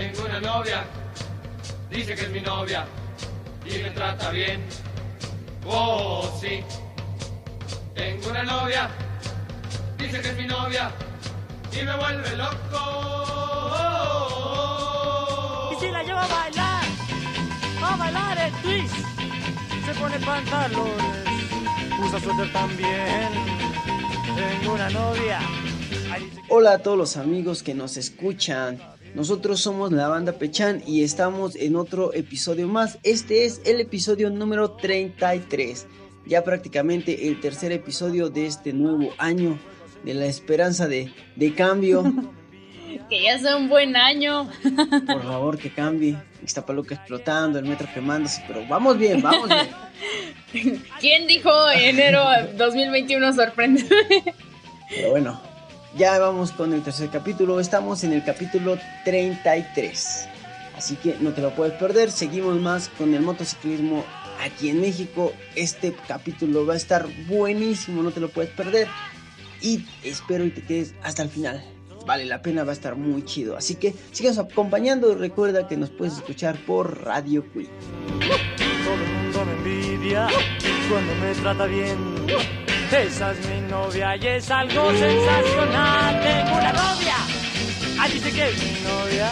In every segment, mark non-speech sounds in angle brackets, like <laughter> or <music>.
Tengo una novia, dice que es mi novia y me trata bien. Oh, sí. Tengo una novia, dice que es mi novia y me vuelve loco. Y si la lleva a bailar, a bailar el twist, se pone pantalones, usa suéter también. Tengo una novia. Hola a todos los amigos que nos escuchan. Nosotros somos la banda Pechan y estamos en otro episodio más. Este es el episodio número 33. Ya prácticamente el tercer episodio de este nuevo año de la esperanza de, de cambio. <laughs> Que ya sea un buen año. <laughs> Por favor que cambie. Ixtapaluca explotando, el metro quemándose, pero vamos bien, vamos bien. <laughs> ¿Quién dijo enero 2021 sorprende? Pero bueno, ya vamos con el tercer capítulo. Estamos en el capítulo 33. Así que no te lo puedes perder. Seguimos más con el motociclismo aquí en México. Este capítulo va a estar buenísimo, no te lo puedes perder. Y espero y te quedes hasta el final. Vale la pena, va a estar muy chido. Así que sigas acompañando. Recuerda que nos puedes escuchar por Radio Queen. Todo el mundo me envidia cuando me trata bien. Esa es mi novia y es algo sensacional. Tengo una novia. Ahí dice que es mi novia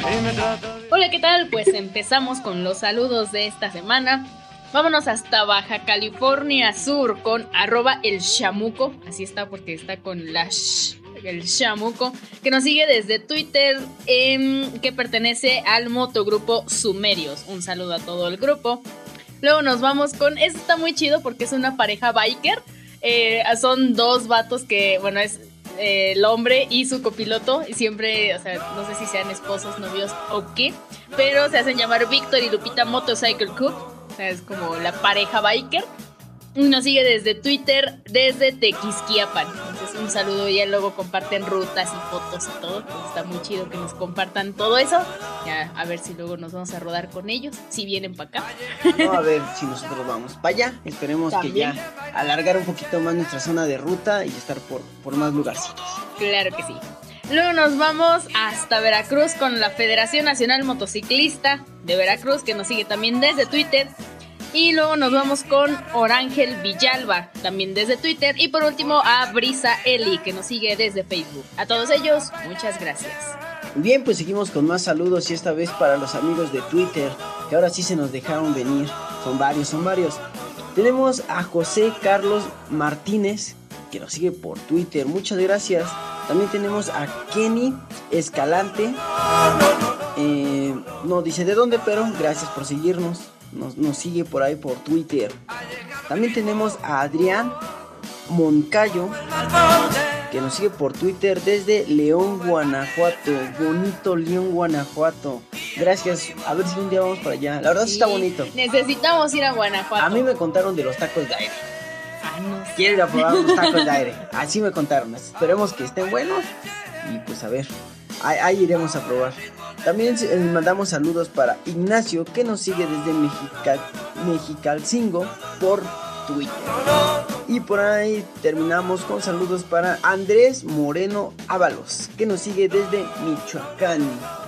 y me trata bien. Hola, ¿qué tal? Pues empezamos con los saludos de esta semana. Vámonos hasta Baja California Sur con arroba el chamuco. Así está porque está con la sh, el chamuco. Que nos sigue desde Twitter. em, que pertenece al motogrupo Sumerios. Un saludo a todo el grupo. Luego nos vamos con. Esto está muy chido porque es una pareja biker. Eh, son dos vatos que, bueno, es eh, el hombre y su copiloto. Y siempre, o sea, no sé si sean esposos, novios o qué. Pero se hacen llamar Víctor y Lupita Motorcycle Club. O sea, es como la pareja biker. Nos sigue desde Twitter, desde Tequisquiapan. Entonces, un saludo. Ya luego comparten rutas y fotos y todo. Pues está muy chido que nos compartan todo eso. Ya, a ver si luego nos vamos a rodar con ellos. Si vienen para acá. No, a ver si nosotros vamos para allá. Esperemos que ya alargar un poquito más nuestra zona de ruta y estar por, por más lugarcitos. Claro que sí. Luego nos vamos hasta Veracruz con la Federación Nacional Motociclista de Veracruz, que nos sigue también desde Twitter. Y luego nos vamos con Orángel Villalba, también desde Twitter. Y por último a Brisa Eli, que nos sigue desde Facebook. A todos ellos, muchas gracias. Bien, pues seguimos con más saludos y esta vez para los amigos de Twitter, que ahora sí se nos dejaron venir. Son varios, son varios. Tenemos a José Carlos Martínez, que nos sigue por Twitter. Muchas gracias. También tenemos a Kenny Escalante. Eh, no dice de dónde, pero gracias por seguirnos. Nos, nos sigue por ahí por Twitter. También tenemos a Adrián Moncayo, que nos sigue por Twitter desde León, Guanajuato. Bonito León, Guanajuato. Gracias. A ver si un día vamos para allá. La verdad sí está bonito. Necesitamos ir a Guanajuato. A mí me contaron de los tacos de aire. Ah, no sé. Quiero ir a probar los tacos de aire. <laughs> Así me contaron. Esperemos que estén buenos. Y pues a ver. Ahí, iremos a probar. También eh, mandamos saludos para Ignacio que nos sigue desde Mexica, Mexicalcingo por Twitter. Y por ahí terminamos con saludos para Andrés Moreno Ábalos que nos sigue desde Michoacán.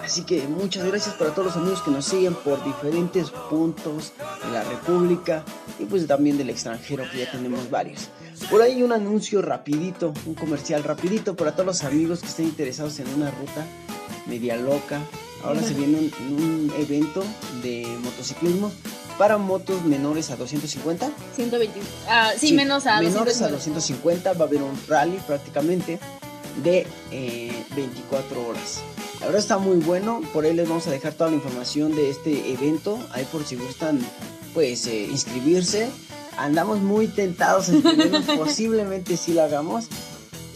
Así que muchas gracias para todos los amigos que nos siguen por diferentes puntos de la República y pues también del extranjero que ya tenemos varios. Por ahí un anuncio rapidito, un comercial rapidito para todos los amigos que estén interesados en una ruta media loca. Ahora se viene un, un evento de motociclismo para motos menores a 250. 120. Ah, sí, menos a menores a 200. 250 va a haber un rally prácticamente de eh, 24 horas. La verdad está muy bueno, por ahí les vamos a dejar toda la información de este evento, ahí por si gustan pues eh, inscribirse. Andamos muy tentados a inscribirnos, <laughs> posiblemente sí lo hagamos.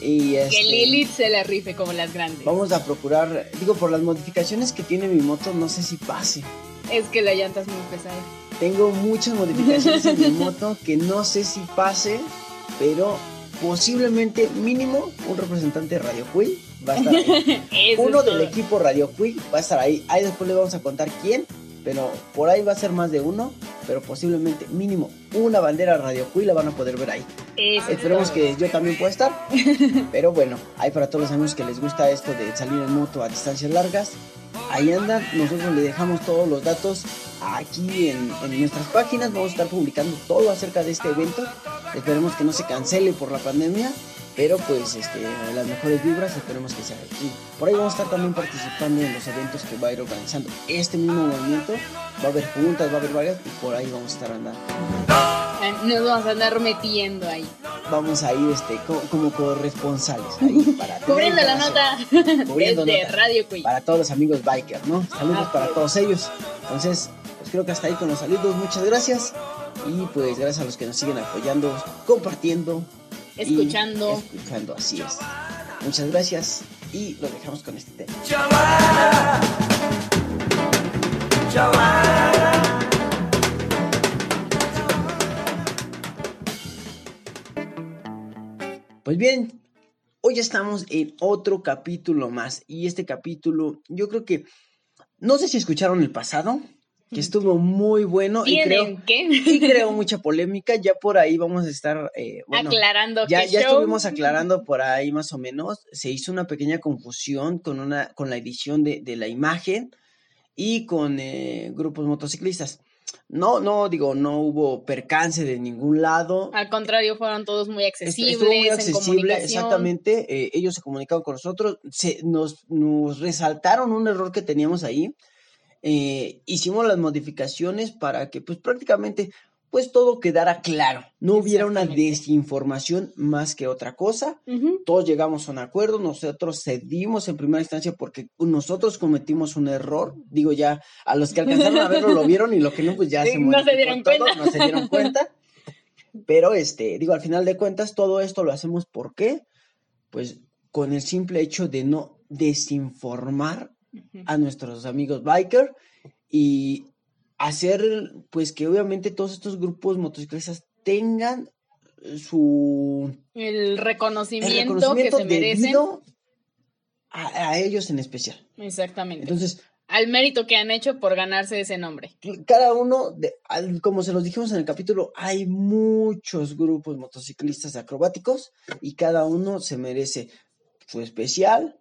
Y Que este, Lilith se la rife como las grandes. vamos a procurar, digo, por las modificaciones que tiene mi moto, no sé si pase. Es que la llanta es muy pesada. Tengo muchas modificaciones en mi <laughs> moto que no sé si pase, pero posiblemente mínimo un representante de Radio Quill va a estar ahí. <laughs> Uno del equipo Radio Quill va a estar ahí. Ahí después le vamos a contar quién, pero por ahí va a ser más de uno, pero posiblemente mínimo una bandera Radio Quill la van a poder ver ahí. Eso es Esperemos que yo también pueda estar. <laughs> Pero bueno, hay para todos los amigos que les gusta esto de salir en moto a distancias largas. Ahí andan, nosotros le dejamos todos los datos aquí en, en nuestras páginas. Vamos a estar publicando todo acerca de este evento. Esperemos que no se cancele por la pandemia. Pero pues este, las mejores vibras, esperemos que sea. Y por ahí vamos a estar también participando en los eventos que va a ir organizando este mismo movimiento. Va a haber juntas, va a haber varias y por ahí vamos a estar andando. Ah, Nos vamos a andar metiendo ahí. Vamos a ir este, co- como corresponsales ahí <laughs> para Cubriendo la nota Cubriendo desde nota. Radio Cuy. para todos los amigos bikers, ¿no? Saludos Así para todos ellos. Entonces, pues creo que hasta ahí con los saludos. Muchas gracias. Y pues gracias a los que nos siguen apoyando, compartiendo. Y Escuchando. Escuchando, así es. Muchas gracias. Y lo dejamos con este tema. Pues bien, hoy estamos en otro capítulo más. Y este capítulo, yo creo que. No sé si escucharon el pasado, que estuvo muy bueno y creo, ¿Tienen qué? <laughs> y creo mucha polémica. Ya por ahí vamos a estar. eh, bueno, Aclarando ya, ya show. estuvimos aclarando por ahí más o menos. Se hizo una pequeña confusión con, una, con la edición de, de la imagen y con eh, grupos motociclistas. No, no, digo, no hubo percance de ningún lado. Al contrario, fueron todos muy accesibles. Estuvo muy en accesible, comunicación. exactamente. eh, ellos se comunicaron con nosotros, se, nos, nos resaltaron un error que teníamos ahí. Eh, hicimos las modificaciones para que, pues, prácticamente, pues, todo quedara claro. No hubiera una desinformación más que otra cosa. Todos llegamos a un acuerdo, nosotros cedimos en primera instancia porque nosotros cometimos un error. Digo, ya a los que alcanzaron a verlo lo <laughs> vieron y lo que no, pues ya se no se dieron todo, cuenta. no se dieron cuenta. <laughs> Pero, este, digo, al final de cuentas, todo esto lo hacemos ¿por qué? Pues con el simple hecho de no desinformar. A nuestros amigos biker y hacer, pues que obviamente todos estos grupos motociclistas tengan su El el reconocimiento, que se merecen. a, a ellos en especial. Exactamente. Entonces, Al mérito que han hecho por ganarse ese nombre. cada uno, de, como se los dijimos en el capítulo, hay muchos grupos motociclistas acrobáticos y cada uno se merece su especial,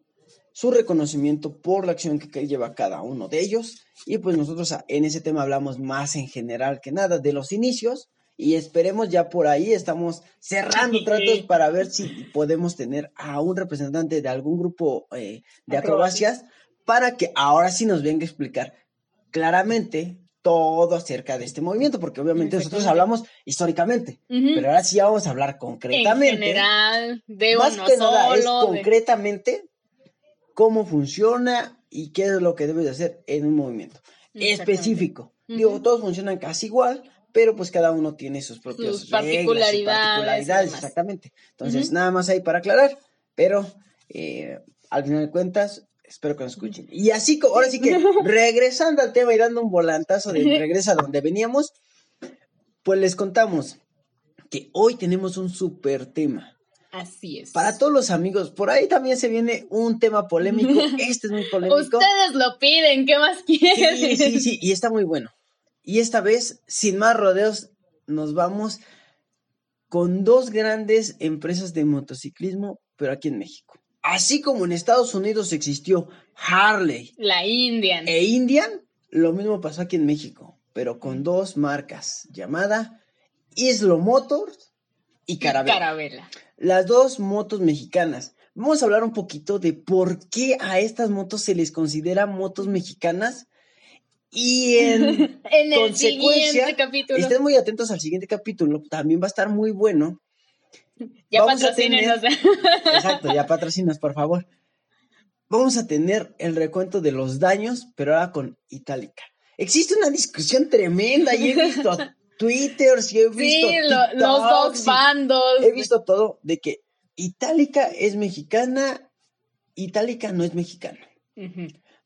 su reconocimiento por la acción que, lleva cada uno de ellos. Y pues nosotros a- en ese tema hablamos más en general que nada de los inicios. Y esperemos ya por ahí, estamos cerrando tratos para ver si podemos tener a un representante de algún grupo eh, de acrobacias para que ahora sí nos venga a explicar claramente todo acerca de este movimiento, porque obviamente nosotros hablamos históricamente, pero ahora sí vamos a hablar en concretamente. general, de más uno que nada es de- concretamente cómo funciona y qué es lo que debes de hacer en un movimiento específico. Digo, todos funcionan casi igual, pero pues cada uno tiene sus propias Sus reglas y particularidades particularidades, exactamente. Entonces, nada más ahí para aclarar, pero eh, al final de cuentas, espero que nos escuchen. Y así, ahora sí que <laughs> regresando al tema y dando un volantazo de <laughs> regresa a donde veníamos, pues les contamos que hoy tenemos un súper tema. Así es. Para todos los amigos, por ahí también se viene un tema polémico. <laughs> Este es muy polémico. Ustedes lo piden, ¿qué más quieren? Sí, sí, sí, y está muy bueno. Y esta vez, sin más rodeos, nos vamos con dos grandes empresas de motociclismo, pero aquí en México. Así como en Estados Unidos existió Harley La Indian. e Indian, lo mismo pasó aquí en México, pero con dos marcas, llamada Islo Motors y Carabela. Carabela. Las dos motos mexicanas. Vamos a hablar un poquito de por qué a estas motos se les considera motos mexicanas. Y en <laughs> En el consecuencia, siguiente capítulo. estén muy atentos al siguiente capítulo. También va a estar muy bueno. Ya a patrocínenos. <laughs> Exacto, ya patrocinas, por favor. Vamos a tener el recuento de los daños, pero ahora con Itálica. Existe una discusión tremenda y he visto Twitter, y he visto Sí, lo- los dos bandos. he visto todo de que Itálica es mexicana, Itálica no es mexicana.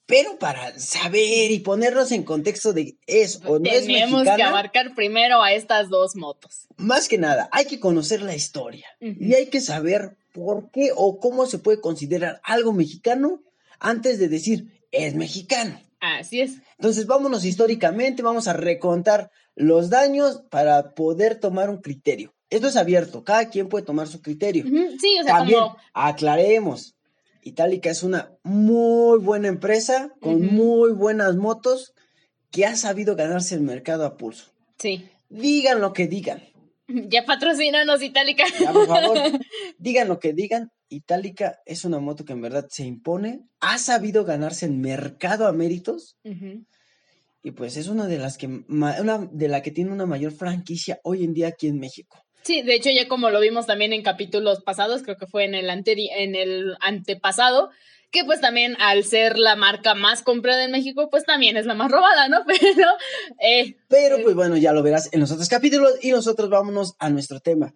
Pero para saber y ponernos en contexto de es o no es Tenemos que mexicana, abarcar primero a estas dos motos. más que nada hay que conocer la historia y hay que saber por qué o cómo se puede considerar algo mexicano antes de decir es mexicano. Así es. Entonces vámonos históricamente, vamos a recontar los daños para poder tomar un criterio. esto es abierto, cada quien puede tomar su criterio. Sí, o sea, También, como. aclaremos, Itálica es una muy buena empresa con muy buenas motos que ha sabido ganarse el mercado a pulso. Sí. Digan lo que digan, <laughs> Ya patrocínanos, Itálica. ya por favor, <laughs> digan lo que digan, Itálica es una moto que en verdad se impone, ha sabido ganarse el mercado a méritos Ujú. Y pues es una de las que una de la que tiene una mayor franquicia hoy en día aquí en México. Sí, de hecho, ya como lo vimos también en capítulos pasados, creo que fue en el, anteri en el antepasado, que pues también al ser la marca más comprada en México, pues también es la más robada, ¿no? <laughs> Pero, eh, Pero pues bueno, ya lo verás en los otros capítulos y nosotros vámonos a nuestro tema.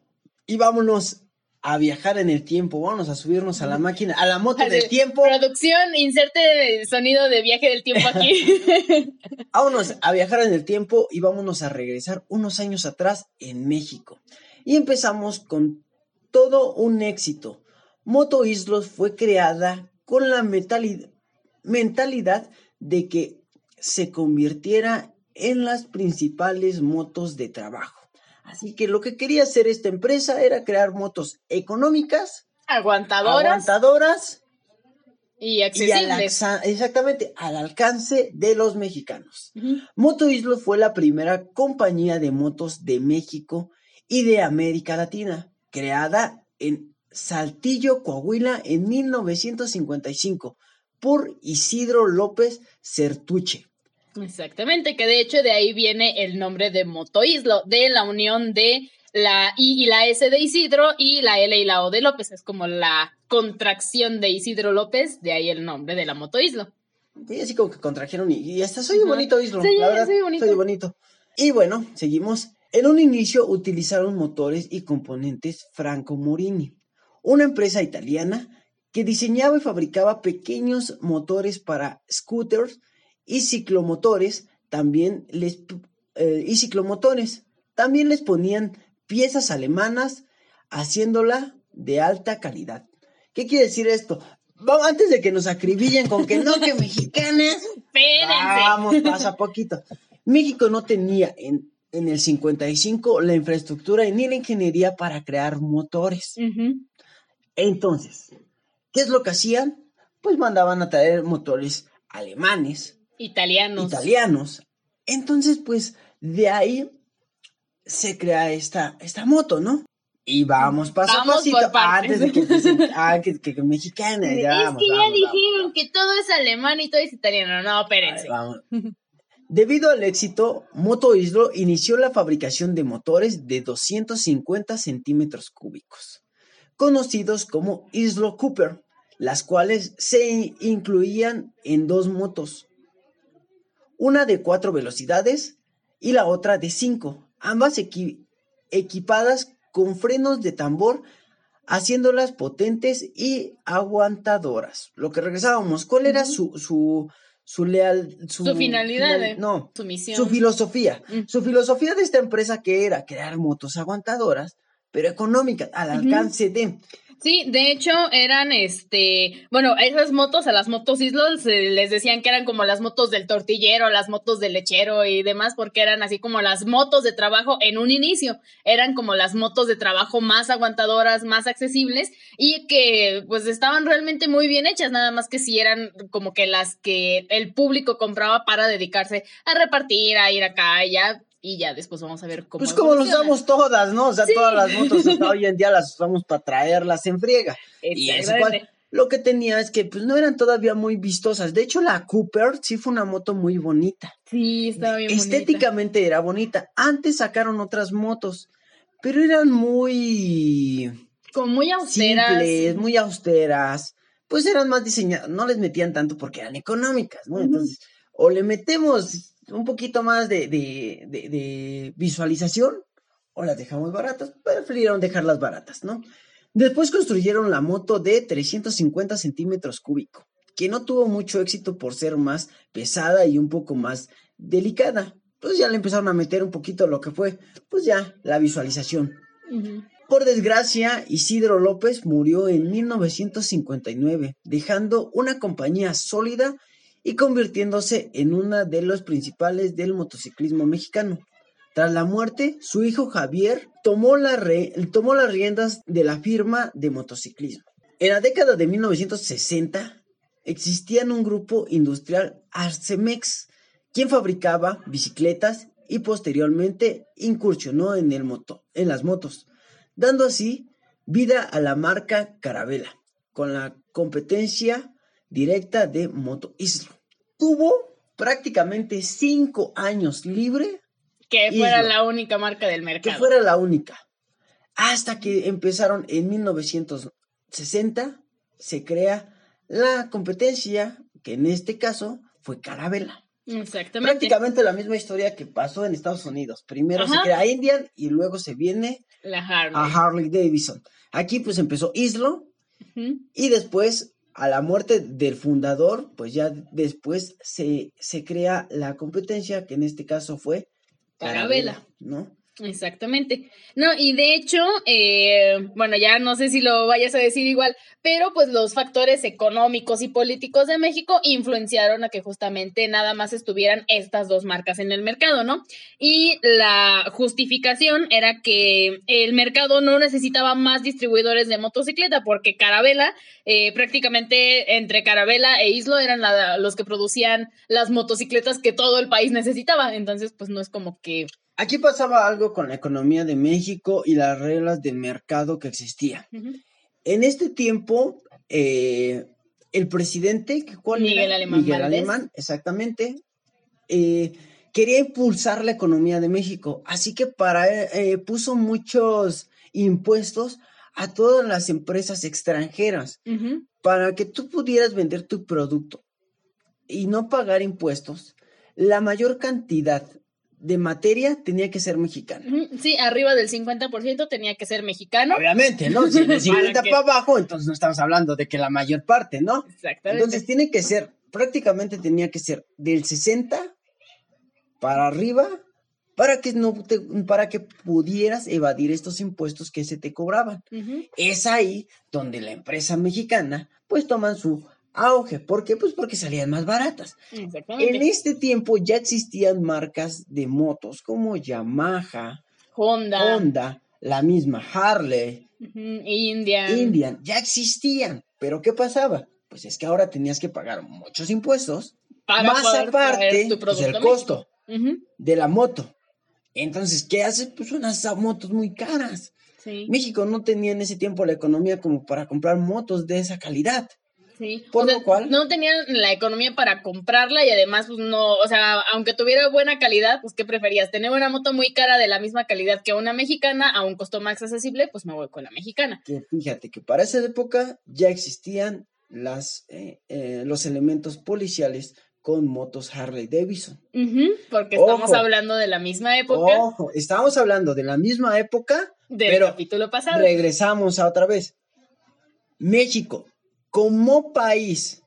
Y vámonos a viajar en el tiempo, vámonos a subirnos a la máquina, a la moto del tiempo, Producción, inserte el sonido de viaje del tiempo aquí. <laughs> vámonos a viajar en el tiempo y vámonos a regresar unos años atrás en México. Y empezamos con todo un éxito. Moto Islos fue creada con la mentalidad de que se convirtiera en las principales motos de trabajo. Así que lo que quería hacer esta empresa era crear motos económicas, Aguantadoras aguantadoras y y al accesibles. exactamente al alcance de los mexicanos. Moto Islo fue la primera compañía de motos de México y de América Latina, creada en Saltillo, Coahuila, en 1955 por Isidro López Certuche. Exactamente, que de hecho de ahí viene el nombre de Motoislo, de la unión de la I y la S de Isidro y la L y la O de López. Es como la contracción de Isidro López, de ahí el nombre de la Motoislo. Y así como que contrajeron y, y hasta soy Ajá. bonito Islo, Sí, la verdad, soy bonito. soy bonito. Y bueno, seguimos. En un inicio utilizaron motores y componentes Franco Morini, una empresa italiana que diseñaba y fabricaba pequeños motores para scooters y ciclomotores, también les eh, y ciclomotores, también les ponían piezas alemanas haciéndola de alta calidad. ¿Qué quiere decir esto? Vamos, antes de que nos acribillen con que no, que mexicanas, <laughs> Espérense. Vamos, pasa poquito. México no tenía en, en el 55 la infraestructura ni la ingeniería para crear motores. Entonces, ¿qué es lo que hacían? Pues mandaban a traer motores alemanes, Italianos. italianos. Entonces, pues de ahí se crea esta, esta moto, ¿no? Y vamos paso Vamos a pasito antes de que <laughs> ah, que, que, que mexicana. es ya que vamos, ya vamos, dijeron vamos. que todo es alemán y todo es italiano. No, espérense. <laughs> Debido al éxito, Moto Islo inició la fabricación de motores de 250 centímetros cúbicos, conocidos como Islo Cooper, las cuales se incluían en dos motos, una de cuatro velocidades y la otra de cinco, ambas equi- equipadas con frenos de tambor, haciéndolas potentes y aguantadoras. Lo que regresábamos, ¿cuál era su, su, su leal, su, Su finalidad, final- eh, no, Su misión. su filosofía. Mm. Su filosofía de esta empresa que era crear motos aguantadoras, pero económicas, al alcance de. Sí, de hecho eran este, bueno, esas motos, a las motos Islo se les decían que eran como las motos del tortillero, las motos del lechero y demás, porque eran así como las motos de trabajo en un inicio, eran como las motos de trabajo más aguantadoras, más accesibles y que pues estaban realmente muy bien hechas, nada más que si eran como que las que el público compraba para dedicarse a repartir, a ir acá ya, y ya después vamos a ver cómo. Pues como lo evoluciona. usamos todas, ¿no? O sea, Sí. todas las motos hasta hoy en día las usamos para traerlas en friega. Y eso Exactamente. cual, lo que tenía es que pues no eran todavía muy vistosas. De hecho, la Cooper sí fue una moto muy bonita. Sí, estaba bien bonita. Estéticamente era bonita. Antes sacaron otras motos, pero eran muy Como muy austeras. simples, muy austeras. Pues eran más diseñadas, no les metían tanto porque eran económicas, ¿no? Entonces, o le metemos un poquito más de, de, de- de visualización o las dejamos baratas, prefirieron dejarlas baratas, ¿no? Después construyeron la moto de 350 centímetros cúbico, que no tuvo mucho éxito por ser más pesada y un poco más delicada. Pues ya le empezaron a meter un poquito lo que fue, pues ya, la visualización. Por desgracia, Isidro López murió en 1959, dejando una compañía sólida y convirtiéndose en una de los principales del motociclismo mexicano. Tras la muerte, su hijo Javier tomó, las riendas de la firma de motociclismo. En la década de 1960 existía un grupo industrial Arcemex, quien fabricaba bicicletas y posteriormente incursionó en, el moto, en las motos, dando así vida a la marca Carabela, con la competencia directa de Moto Islo. Tuvo prácticamente cinco años libre Que fuera la única marca del que mercado. fuera la única. Hasta que empezaron en 1960, se crea la competencia, que en este caso fue Carabela. Exactamente. Prácticamente la misma historia que pasó en Estados Unidos. Primero se crea Indian y luego se viene La Harley. a Harley Davidson. Aquí pues empezó Islo y después a la muerte del fundador, pues ya después se, se crea la competencia, que en este caso fue Carabela. ¿no? Exactamente. No, y de hecho, eh, bueno, ya no sé si lo vayas a decir igual, pero pues los factores económicos y políticos de México influenciaron a que justamente nada más estuvieran estas dos marcas en el mercado, ¿no? Y la justificación era que el mercado no necesitaba más distribuidores de motocicleta, porque Carabela, eh, prácticamente entre Carabela e Islo eran la- los que producían las motocicletas que todo el país necesitaba. Entonces, pues no es como que Aquí pasaba algo con la economía de México y las reglas de mercado que existían. En este tiempo, eh, el presidente, ¿cuál Miguel era? Alemán Miguel Valdés. Alemán, exactamente, eh, quería impulsar la economía de México, así que para eh, puso muchos impuestos a todas las empresas extranjeras para que tú pudieras vender tu producto y no pagar impuestos. La mayor cantidad de materia tenía que ser mexicana. Ujú, Sí, arriba del 50% tenía que ser mexicano. Obviamente, ¿no? Si <laughs> de 50 Para abajo, entonces no estamos hablando de que la mayor parte, ¿no? Exactamente. Entonces tiene que ser, prácticamente tenía que ser del 60 para arriba para que no te- para que pudieras evadir estos impuestos que se te cobraban. Es ahí donde la empresa mexicana pues toman su auge, ¿por qué? Pues porque salían más baratas. En este tiempo ya existían marcas de motos como Yamaha, Honda, Honda, la misma Harley, ujú, Indian. Indian, ya existían. Pero ¿qué pasaba? Pues es que ahora tenías que pagar muchos impuestos, para más aparte pues, el costo de la moto. Entonces, ¿qué haces? Pues unas motos muy caras. Sí, México no tenía en ese tiempo la economía como para comprar motos de esa calidad. Sí. por O sea, lo cual- No tenían la economía para comprarla y además, pues no, o sea, aunque tuviera buena calidad, pues ¿qué preferías? ¿Tener una moto muy cara de la misma calidad que una mexicana a un costo más accesible? Pues me voy con la mexicana. Que fíjate que para esa época ya existían las, eh, eh, los elementos policiales con motos Harley Davidson. Porque estamos hablando de la misma época Ojo, estábamos hablando de la misma época, del pero capítulo pasado. regresamos a otra vez. México, como país,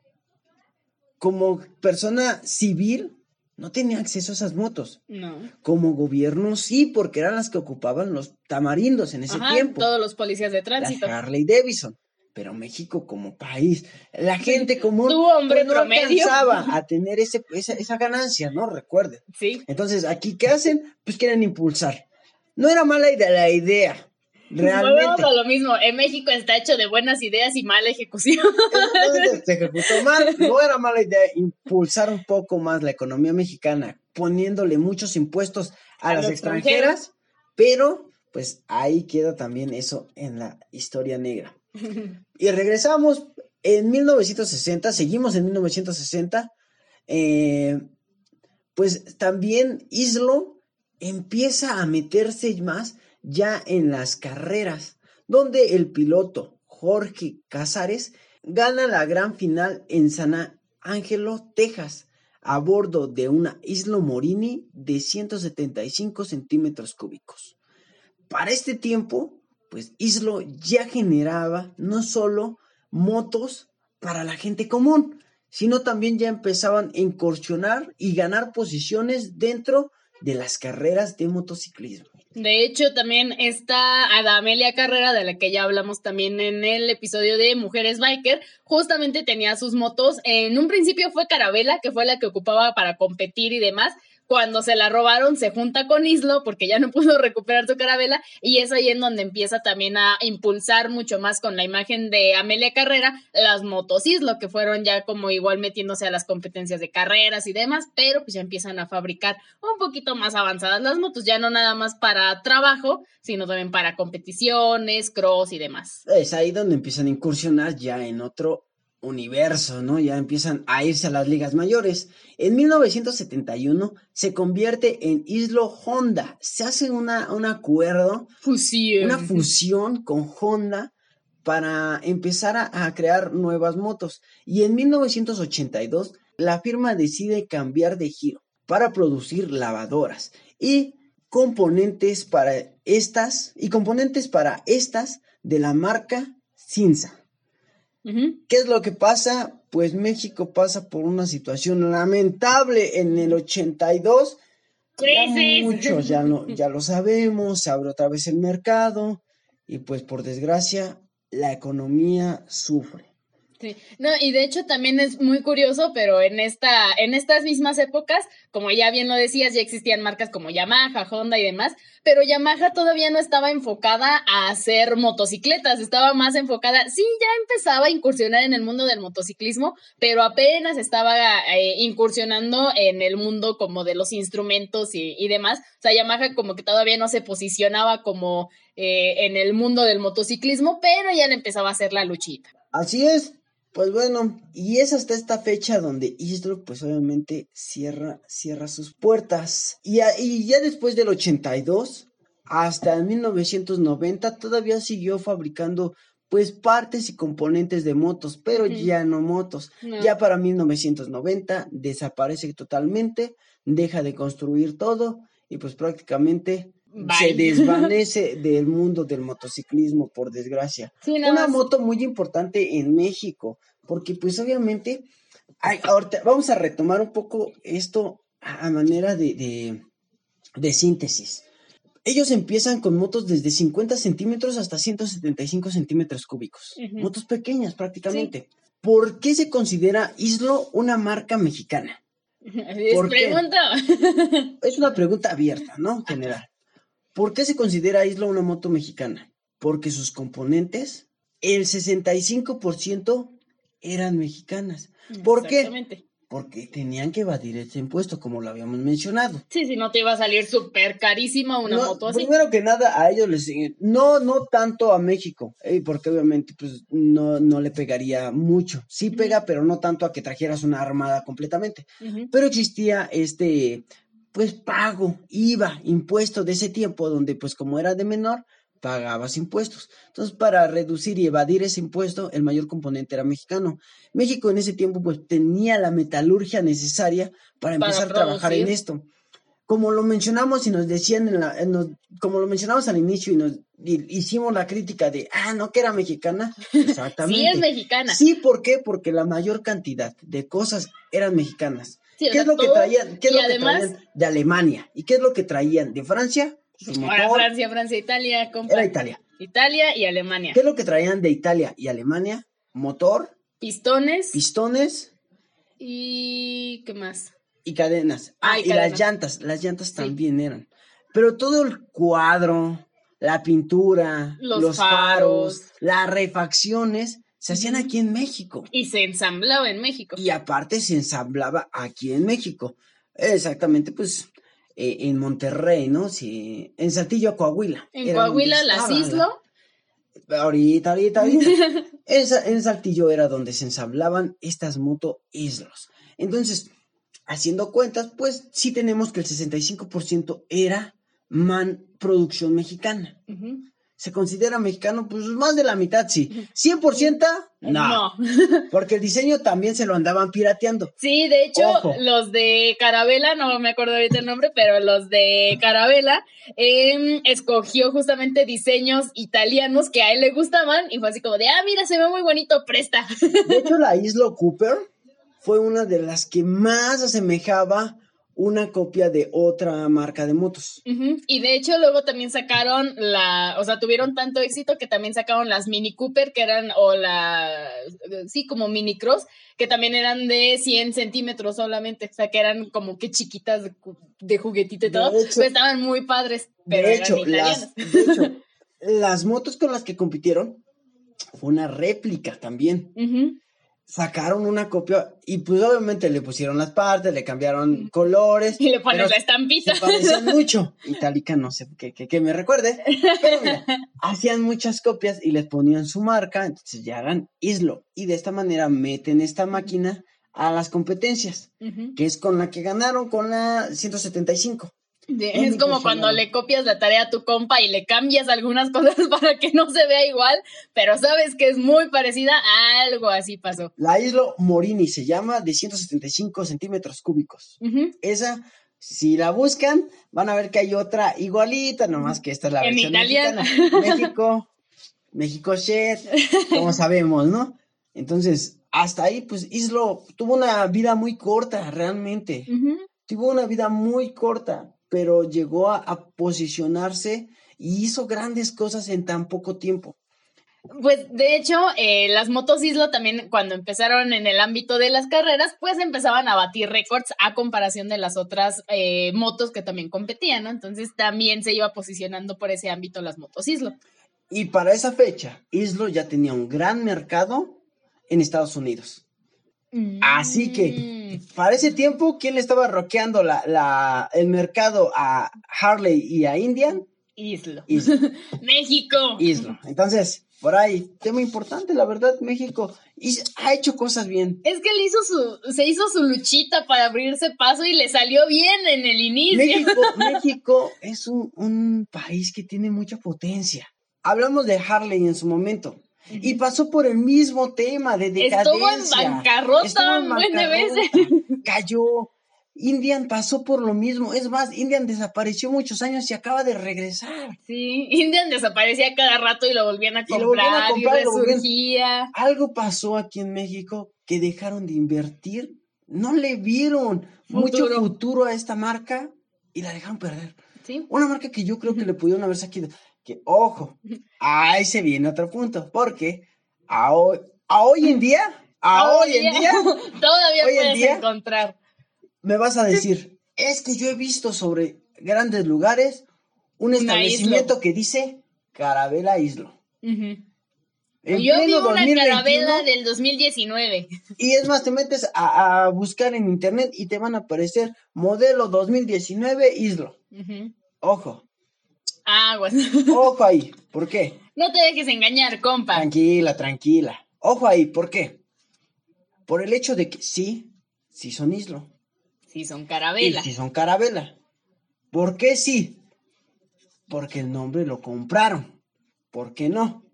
como persona civil, no tenía acceso a esas motos. No. Como gobierno sí, porque eran las que ocupaban los tamarindos en ese Ajá, tiempo. todos los policías de tránsito. Harley Davidson. Pero México como país, la gente común Tú, hombre pues, no promedio. alcanzaba a tener ese, esa, esa ganancia, ¿no? Recuerden. Sí. Entonces, aquí, ¿qué hacen? Pues quieren impulsar. No era mala idea la idea, <laughs> realmente. A lo mismo. En México está hecho de buenas ideas y mala ejecución. <laughs> Entonces, se ejecutó mal. No era mala idea impulsar un poco más la economía mexicana, poniéndole muchos impuestos a, A las extranjeras, pero pues ahí queda también eso en la historia negra. <laughs> Y regresamos en 1960, seguimos en 1960, eh, pues también Islo empieza a meterse más ya en las carreras, donde el piloto Jorge Casares gana la gran final en San Ángelo, Texas, a bordo de una Islo Morini de 175 centímetros cúbicos. Para este tiempo, pues Islo ya generaba no solo motos para la gente común, sino también ya empezaban a incursionar y ganar posiciones dentro de las carreras de motociclismo. De hecho, también está Adamelia Carrera, de la que ya hablamos también en el episodio de Mujeres Biker. Justamente tenía sus motos. En un principio fue Carabela, que fue la que ocupaba para competir y demás. Cuando se la robaron se junta con Islo porque ya no pudo recuperar su carabela y es ahí en donde empieza también a impulsar mucho más con la imagen de Amelia Carrera las motos Islo que fueron ya como igual metiéndose a las competencias de carreras y demás, pero pues ya empiezan a fabricar un poquito más avanzadas las motos, ya no nada más para trabajo, sino también para competiciones, cross y demás. Es ahí donde empiezan a incursionar ya en otro universo, ¿no? Ya empiezan a irse a las ligas mayores. En 1971 se convierte en Islo Honda. Se hace una, un acuerdo, Fusión. una <laughs> fusión con Honda para empezar a, a crear nuevas motos. Y en 1982 la firma decide cambiar de giro para producir lavadoras y componentes para estas y componentes para estas de la marca Cinza. ¿Qué es lo que pasa? Pues México pasa por una situación lamentable en el 82. Ya Crisis. muchos ya, no, ya lo sabemos, se abre otra vez el mercado y pues por desgracia la economía sufre. Sí. No, y de hecho también es muy curioso, pero en esta, en estas mismas épocas, como ya bien lo decías, ya existían marcas como Yamaha, Honda y demás, pero Yamaha todavía no estaba enfocada a hacer motocicletas, estaba más enfocada, sí, ya empezaba a incursionar en el mundo del motociclismo, pero apenas estaba eh, incursionando en el mundo como de los instrumentos y, y demás. O sea, Yamaha como que todavía no se posicionaba como eh, en el mundo del motociclismo, pero ya le empezaba a hacer la luchita. Así es, pues bueno, y es hasta esta fecha donde Islo pues obviamente cierra, cierra sus puertas. Y, a- y ya después del 82 hasta 1990 todavía siguió fabricando pues partes y componentes de motos, pero ya no motos. No. Ya para 1990 desaparece totalmente, deja de construir todo y pues prácticamente se desvanece <laughs> del mundo del motociclismo, por desgracia Sí, una moto muy importante en México, porque pues obviamente, ahorita vamos a retomar un poco esto a, manera de, de, de síntesis. Ellos empiezan con motos desde 50 centímetros hasta 175 centímetros cúbicos, motos pequeñas prácticamente. ¿Por qué se considera Islo una marca mexicana? <laughs> Es ¿Por qué? pregunta. Es una <laughs> pregunta abierta, ¿no? General. ¿Por qué se considera Isla una moto mexicana? Porque sus componentes, el 65% eran mexicanas. ¿Por qué? Porque tenían que evadir ese impuesto, como lo habíamos mencionado. Sí, si no te iba a salir súper carísima una No, moto así. Primero que nada, a ellos les no, no tanto a México, eh, porque obviamente pues no, no le pegaría mucho. Sí pega, pero no tanto a que trajeras una armada completamente. Pero existía este pues pago, IVA, impuesto de ese tiempo donde pues como era de menor pagabas impuestos. Entonces, para reducir y evadir ese impuesto, el mayor componente era mexicano. México en ese tiempo pues tenía la metalurgia necesaria para Para empezar a trabajar en esto. Como lo mencionamos y nos decían, en la, en como lo mencionamos al inicio y nos y- hicimos la crítica de, ah, no que era mexicana. Exactamente. <laughs> Sí es mexicana. Sí, ¿por qué? Porque la mayor cantidad de cosas eran mexicanas. Sí, ¿Qué es lo que todo- traían? ¿Qué es lo que además- traían de Alemania? ¿Y qué es lo que traían de Francia? Su Ahora motor Francia, Francia, Italia, compa. era Italia. Italia y Alemania. ¿Qué es lo que traían de Italia y Alemania? Motor, Pistones pistones y ¿qué más? y cadenas. Ah, Ah, y y las cadenas. llantas, las llantas también eran. Pero todo el cuadro, la pintura, Los los, faros, faros. las refacciones se hacían aquí en México. Y se ensamblaba en México. y aparte se ensamblaba aquí en México. Exactamente, pues eh, en Monterrey, ¿no? Sí, en Saltillo, Coahuila. En era Coahuila, las estaba la-. Ahorita, ahorita, ahorita. <laughs> en, Sa- en Saltillo era donde se ensamblaban estas moto islos. Entonces, haciendo cuentas, pues sí tenemos que el 65% era man producción mexicana. Ujú. ¿Se considera mexicano? Pues más de la mitad sí. ¿100%? No. <laughs> <laughs> Porque el diseño también se lo andaban pirateando. Sí, de hecho, Ojo. los de Carabela, no me acuerdo ahorita el nombre, pero los de Carabela em, escogió justamente diseños italianos que a él le gustaban y fue así como de, ah, mira, se ve muy bonito, presta. De hecho, la <laughs> Isla Cooper fue una de las que más asemejaba una copia de otra marca de motos. Y de hecho luego también sacaron la, o sea, tuvieron tanto éxito que también sacaron las Mini Cooper, que eran, o la, sí, como Mini Cross, que también eran de 100 centímetros solamente, o sea, que eran como que chiquitas de, de juguetito y todo, hecho- pero estaban muy padres, pero de eran hecho, italianas. las, de hecho, las motos con las que compitieron fue una réplica también. Sacaron una copia y pues obviamente le pusieron las partes, le cambiaron colores. Y le pones la estampita. se parecían <laughs> mucho. Itálica, no sé qué, qué me recuerde. Pero mira, hacían muchas copias y les ponían su marca, entonces ya eran Islo. Y de esta manera meten esta máquina a las competencias, que es con la que ganaron con la 175. Es como cuando le copias la tarea a tu compa y le cambias algunas <laughs> cosas para que no se vea igual, pero sabes que es muy parecida, algo así pasó. La Islo Morini se llama de 175 centímetros cúbicos. Esa, si la buscan, van a ver que hay otra igualita, nomás que esta es la En versión mexicana. México, <laughs> México shit, como <laughs> sabemos, ¿no? Entonces, hasta ahí, pues Islo tuvo una vida muy corta, realmente. Tuvo una vida muy corta, pero llegó a, a posicionarse y hizo grandes cosas en tan poco tiempo. Pues de hecho, eh, las motos Islo también cuando empezaron en el ámbito de las carreras, pues empezaban a batir récords a comparación de las otras eh, motos que también competían, ¿no? Entonces también se iba posicionando por ese ámbito las motos Islo. Y para esa fecha, Islo ya tenía un gran mercado en Estados Unidos. Así que, Mm. para ese tiempo, ¿quién le estaba roqueando la, la- el mercado a Harley y a Indian? Islo. Islo. <laughs> México. Islo. Entonces, por ahí, tema importante, la verdad, México ha hecho cosas bien. Es que él hizo su, se hizo su luchita para abrirse paso y le salió bien en el inicio. México, <laughs> México es un, un país que tiene mucha potencia. Hablamos de Harley en su momento. Y pasó por el mismo tema de decadencia. Estuvo en bancarrota Estuvo en un buen de bancarrota, <laughs> Cayó. Indian pasó por lo mismo. Es más, Indian desapareció muchos años y acaba de regresar. Sí, Indian desaparecía cada rato y lo volvían a Y lo volvían a comprar y, lo. Algo pasó aquí en México que dejaron de invertir. No le vieron mucho Futuro. a esta marca y la dejaron perder. Sí. Una marca que yo creo que le pudieron haber sacado. Que, ojo, ahí se viene otro punto. Porque a hoy, a hoy en día, a hoy en día, <laughs> todavía hoy en puedes día- encontrar. me vas a decir, es que yo he visto sobre grandes lugares un establecimiento que dice Carabela Islo. Ujú. En Yo vi una 2021, carabela del 2019. Y es más, te metes a, a buscar en internet y te van a aparecer modelo 2019 Islo. Ojo, Aguas. ojo ahí. ¿Por qué? No te dejes engañar, compa. Tranquila, tranquila. Ojo ahí, ¿por qué? Por el hecho de que sí, sí son Islo. Sí, son Y carabela. sí son Carabela. ¿Por qué sí? Porque el nombre lo compraron. ¿Por qué no?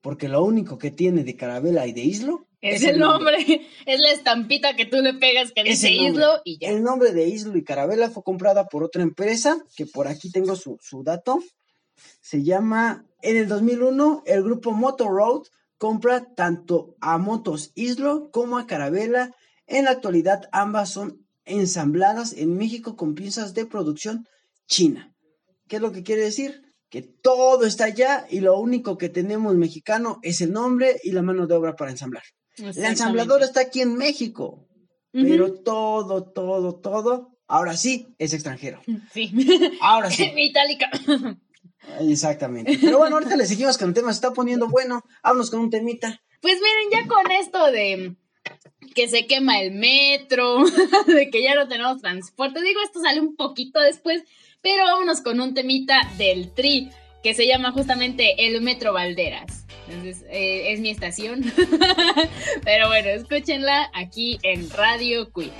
Porque lo único que tiene de Carabela y de Islo Es el nombre. <laughs> Es la estampita que tú le pegas que dice nombre. Islo y ya. El nombre de Islo y Carabela fue comprada por otra empresa, que por aquí tengo su, su dato. Se llama, en el 2001, el grupo Motor Road compra tanto a motos Islo como a Carabela. En la actualidad, ambas son ensambladas en México con piezas de producción china. ¿Qué es lo que quiere decir? Que todo está allá y lo único que tenemos mexicano es el nombre y la mano de obra para ensamblar. La ensambladora está aquí en México, pero todo, todo, todo, ahora sí, es extranjero. Sí. Ahora sí. <laughs> Itálica. Exactamente. Pero bueno, ahorita le seguimos con el tema, se está poniendo bueno. Vámonos con un temita. Pues miren, ya con esto de que se quema el metro, <laughs> de que ya no tenemos transporte, digo, esto sale un poquito después, pero vámonos con un temita del tri, que se llama justamente el Metro Valderas. Entonces, eh, es mi estación. <laughs> pero bueno, escúchenla aquí en Radio Queen.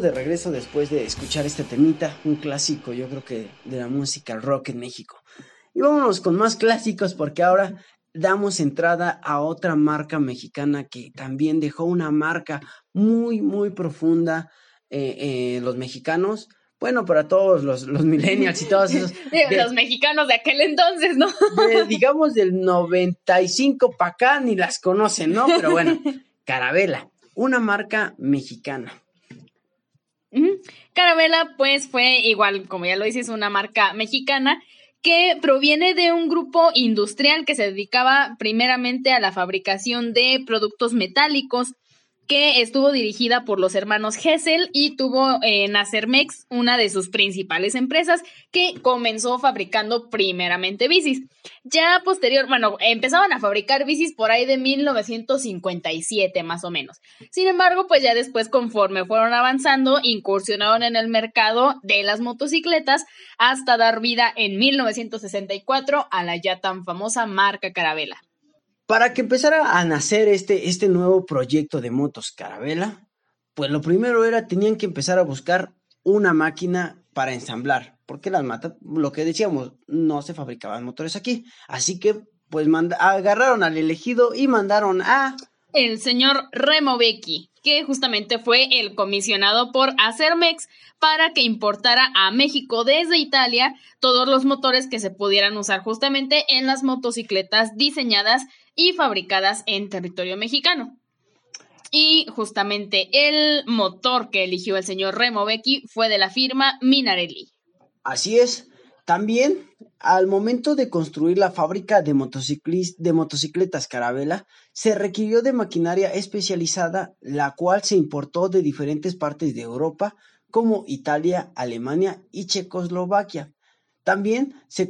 Estamos de regreso después de escuchar este temita, un clásico, yo creo que de la música rock en México. Y vámonos con más clásicos porque ahora damos entrada a otra marca mexicana que también dejó una marca muy, muy profunda eh, eh, los mexicanos. Bueno, para todos los, los millennials y todos esos. <laughs> De, los mexicanos de aquel entonces, ¿no? de, <laughs> digamos del 95 para acá ni las conocen, ¿no? Pero bueno, <laughs> Carabela, una marca mexicana. Carabela, pues fue igual, como ya lo dices, una marca mexicana que proviene de un grupo industrial que se dedicaba primeramente a la fabricación de productos metálicos, que estuvo dirigida por los hermanos Hessel y tuvo en Acermex una de sus principales empresas que comenzó fabricando primeramente bicis. Ya posterior, bueno, empezaban a fabricar bicis por ahí de 1957 más o menos. Sin embargo, pues ya después conforme fueron avanzando, incursionaron en el mercado de las motocicletas hasta dar vida en 1964 a la ya tan famosa marca Carabela. Para que empezara a nacer este, este nuevo proyecto de motos Carabela, pues lo primero era, tenían que empezar a buscar una máquina para ensamblar, porque las matas, lo que decíamos, no se fabricaban motores aquí. Así que, pues, agarraron al elegido y mandaron a... el señor Remo que justamente fue el comisionado por Acermex para que importara a México desde Italia todos los motores que se pudieran usar justamente en las motocicletas diseñadas y fabricadas en territorio mexicano. Y justamente el motor que eligió el señor Remo Becchi fue de la firma Minarelli. Así es. También, al momento de construir la fábrica de, motocicletas Carabela, se requirió de maquinaria especializada, la cual se importó de diferentes partes de Europa, como Italia, Alemania y Checoslovaquia. También se,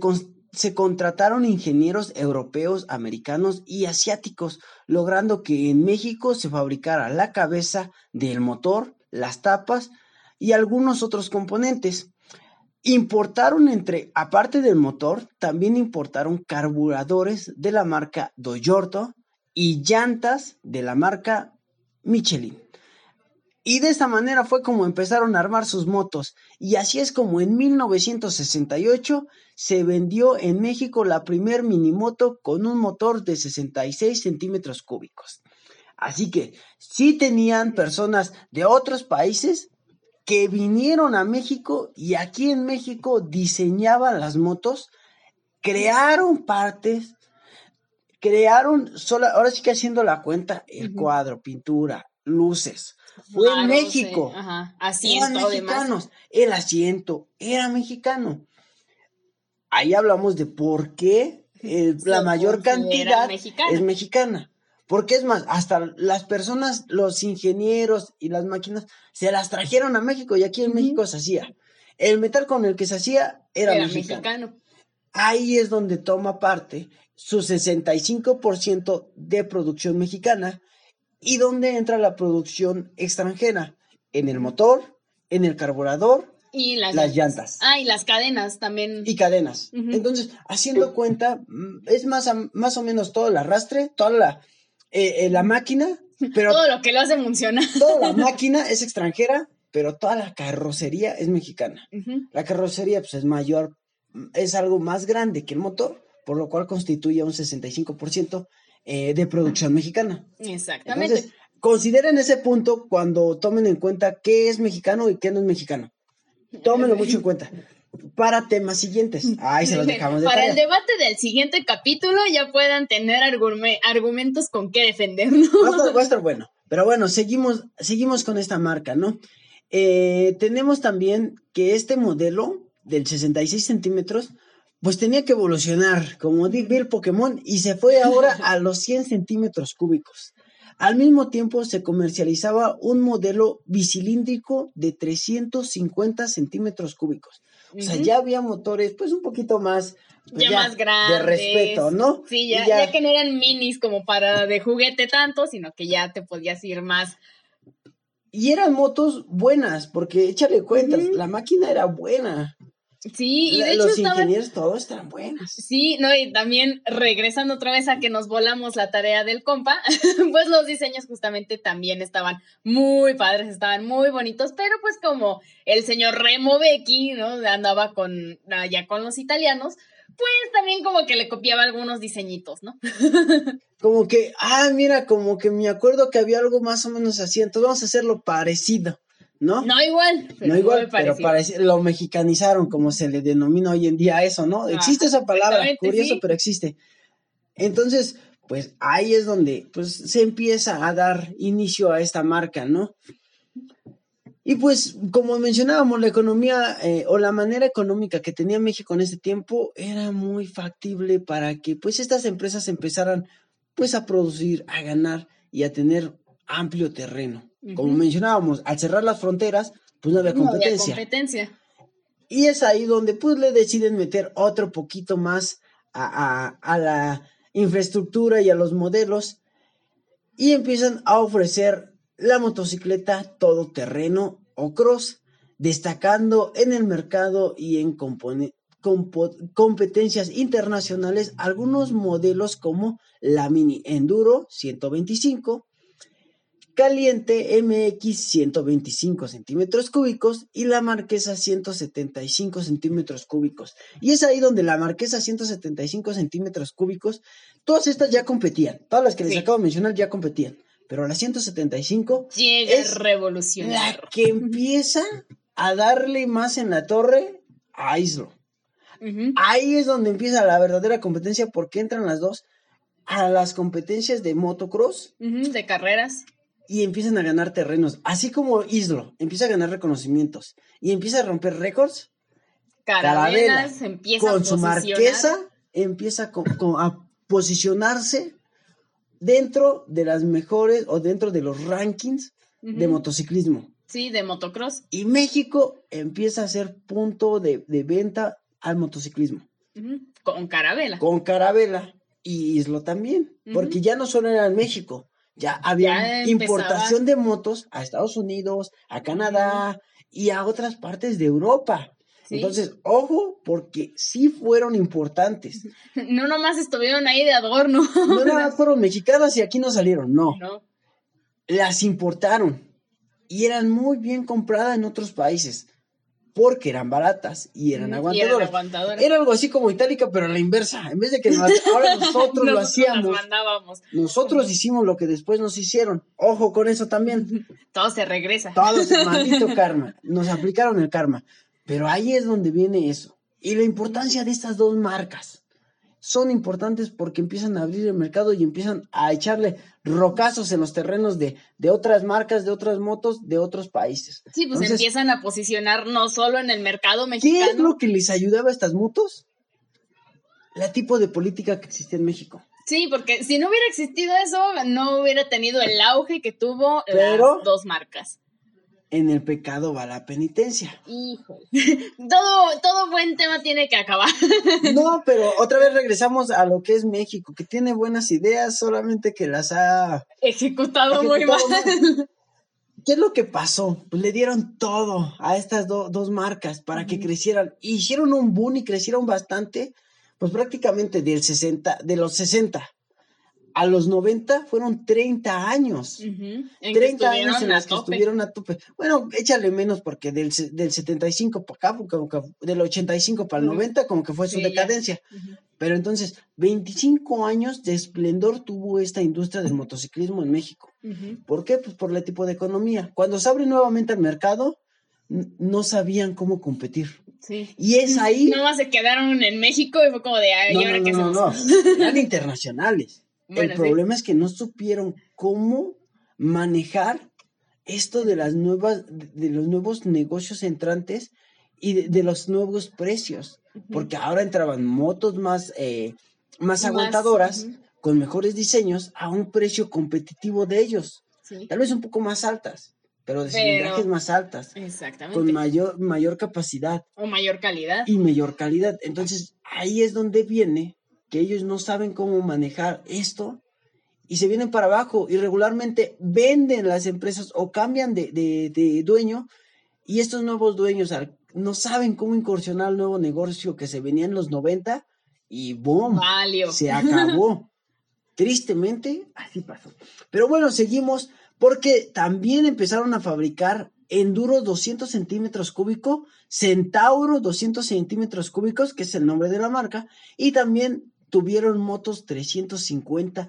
se contrataron ingenieros europeos, americanos y asiáticos, logrando que en México se fabricara la cabeza del motor, las tapas y algunos otros componentes. Importaron entre, aparte del motor, también importaron carburadores de la marca Doyorto y llantas de la marca Michelin. Y de esa manera fue como empezaron a armar sus motos. Y así es como en 1968 se vendió en México la primer minimoto con un motor de 66 centímetros cúbicos. Así que sí tenían personas de otros países que vinieron a México y aquí en México diseñaban las motos, crearon partes, crearon, sola, ahora sí que haciendo la cuenta, el cuadro, pintura, luces. Fue en México. Ajá, Eran asiento, demás. mexicanos. El asiento era mexicano. Ahí hablamos de por qué eh, la mayor cantidad mexicana. es mexicana. Porque es más, hasta las personas, los ingenieros y las máquinas se las trajeron a México y aquí en. México se hacía. El metal con el que se hacía era, Era mexicano. mexicano. Ahí es donde toma parte su 65% de producción mexicana y donde entra la producción extranjera en el motor, en el carburador Y las, Las llantas. Ah, y las cadenas también. y cadenas. Entonces, haciendo cuenta, mm, es más, a- más o menos todo el arrastre, toda la, eh, eh, la máquina, <laughs> pero Todo lo que lo hace funcionar. toda la <laughs> máquina es extranjera, pero toda la carrocería es mexicana. La carrocería pues, es mayor, mm, es algo más grande que el motor, por lo cual constituye un 65% eh, de producción mexicana. Exactamente. Entonces, consideren ese punto cuando tomen en cuenta qué es mexicano y qué no es mexicano. Tómenlo mucho en cuenta. Para temas siguientes. Ahí se los dejamos de Para tarea. el debate del siguiente capítulo ya puedan tener argume- argumentos con qué defendernos. Va a, estar, va a estar bueno. Pero bueno, seguimos, seguimos con esta marca, ¿no? Eh, tenemos también que este modelo del 66 centímetros, pues tenía que evolucionar, como vi el Pokémon, y se fue ahora a los 100 centímetros cúbicos. Al mismo tiempo se comercializaba un modelo bicilíndrico de 350 centímetros cúbicos. O sea, ya había motores, pues un poquito más, pues, ya, más grandes. de respeto, ¿no? Sí, ya, ya que no eran minis como para de juguete tanto, sino que ya te podías ir más. Y eran motos buenas, porque échale cuentas, la máquina era buena. Sí, y de hecho los estaban... ingenieros todos están buenos. Sí, no, y también regresando otra vez a que nos volamos la tarea del compa, <laughs> pues los diseños justamente también estaban muy padres, estaban muy bonitos, pero pues como el señor Remo Vecchi, ¿no? Andaba con, allá con los italianos, pues también como que le copiaba algunos diseñitos, ¿no? <laughs> Como que, ah, mira, como que me acuerdo que había algo más o menos así, entonces vamos a hacerlo parecido, ¿no? No igual, pero No igual, pero parecido. pareci- lo mexicanizaron, como se le denomina hoy en día eso, ¿no? Ah, Existe esa palabra, curioso, sí. pero existe. Entonces, pues ahí es donde pues, se empieza a dar inicio a esta marca, ¿no? Y pues, como mencionábamos, la economía eh, o la manera económica que tenía México en ese tiempo era muy factible para que pues estas empresas empezaran pues a producir, a ganar y a tener amplio terreno. Como mencionábamos, al cerrar las fronteras, pues no había No había competencia. competencia. Y es ahí donde pues le deciden meter otro poquito más a, a- a la infraestructura y a los modelos y empiezan a ofrecer la motocicleta todoterreno o cross, destacando en el mercado y en competencias internacionales algunos modelos como la Mini Enduro 125, Caliente MX 125 centímetros cúbicos y la Marquesa 175 centímetros cúbicos. Y es ahí donde la Marquesa 175 centímetros cúbicos, todas estas ya competían. Todas las que les Sí. acabo de mencionar ya competían. Pero la 175 Llega es a revolucionar. la que empieza a darle más en la torre a Islo. Ahí es donde empieza la verdadera competencia porque entran las dos a las competencias de motocross De carreras. Y empiezan a ganar terrenos. Así como Islo empieza a ganar reconocimientos y empieza a romper récords, Carabelas, Carabela, empieza a con su posicionar. marquesa empieza a posicionarse dentro de las mejores o dentro de los rankings de motociclismo. Sí, de motocross. Y México empieza a ser punto de, de venta al motociclismo. Con carabela. Con Carabela y Islo también. Porque ya no solo era en México, ya había Ya importación de motos a Estados Unidos, a Canadá y a otras partes de Europa. Sí. Entonces, ojo, porque sí fueron importantes. <laughs> No nomás estuvieron ahí de adorno. No nada más <laughs> fueron mexicanas y aquí no salieron, no. No. Las importaron y eran muy bien compradas en otros países porque eran baratas y eran Ujú, y eran aguantadoras. Era algo así como Itálica, pero a la inversa. En vez de que nos- ahora <laughs> nosotros lo hacíamos, mandábamos. nosotros hicimos lo que después nos hicieron. Ojo con eso también. <laughs> Todo se regresa. Todos, <laughs> maldito karma. Nos aplicaron el karma. Pero ahí es donde viene eso. Y la importancia de estas dos marcas. Son importantes porque empiezan a abrir el mercado y empiezan a echarle rocazos en los terrenos de, de otras marcas, de otras motos, de otros países. Sí, pues Entonces, empiezan a posicionar no solo en el mercado ¿Qué es mexicano. lo que les ayudaba a estas motos? La tipo de política que existía en México. Sí, porque si no hubiera existido eso, no hubiera tenido el auge que tuvo Pero- las dos marcas. En el pecado va la penitencia. Híjole. <laughs> todo, todo buen tema tiene que acabar. <laughs> No, pero otra vez regresamos a lo que es México, que tiene buenas ideas, solamente que las ha Ejecutado muy mal. mal. ¿Qué es lo que pasó? Pues le dieron todo a estas do- dos marcas para que crecieran. Y hicieron un boom y crecieron bastante, pues prácticamente del 60, de los 60 a los 90 fueron 30 años. Que 30 años en los que tope. estuvieron a tope. Bueno, échale menos porque del, del 75 para acá, como que- del 85 para el Ujú. 90, como que fue su Sí, decadencia. Pero entonces, 25 años de esplendor tuvo esta industria del motociclismo en México. ¿Por qué? Pues por el tipo de economía. Cuando se abre nuevamente el mercado, no sabían cómo competir. Sí. Y es ahí... Nomás se quedaron en México y fue como de, ay, No, ¿y ahora no, qué no, no, no. Eran internacionales. Bueno, el sí. problema es que no supieron cómo manejar esto de las nuevas, de, los nuevos negocios entrantes y de, de los nuevos precios. Porque ahora entraban motos más, eh, más Más, aguantadoras, con mejores diseños, a un precio competitivo de ellos. Sí. Tal vez un poco más altas, pero de cilindrajes más altas, Exactamente. con mayor, mayor capacidad o mayor calidad. y mayor calidad. Entonces, ahí es donde viene que ellos no saben cómo manejar esto y se vienen para abajo y regularmente venden las empresas o cambian de, de- de dueño y estos nuevos dueños no saben cómo incursionar al nuevo negocio que se venía en los 90 y boom, Valio. se acabó. <laughs> Tristemente, así pasó. Pero bueno, seguimos porque también empezaron a fabricar Enduro 200 centímetros cúbicos, Centauro 200 centímetros cúbicos, que es el nombre de la marca, y también tuvieron motos 350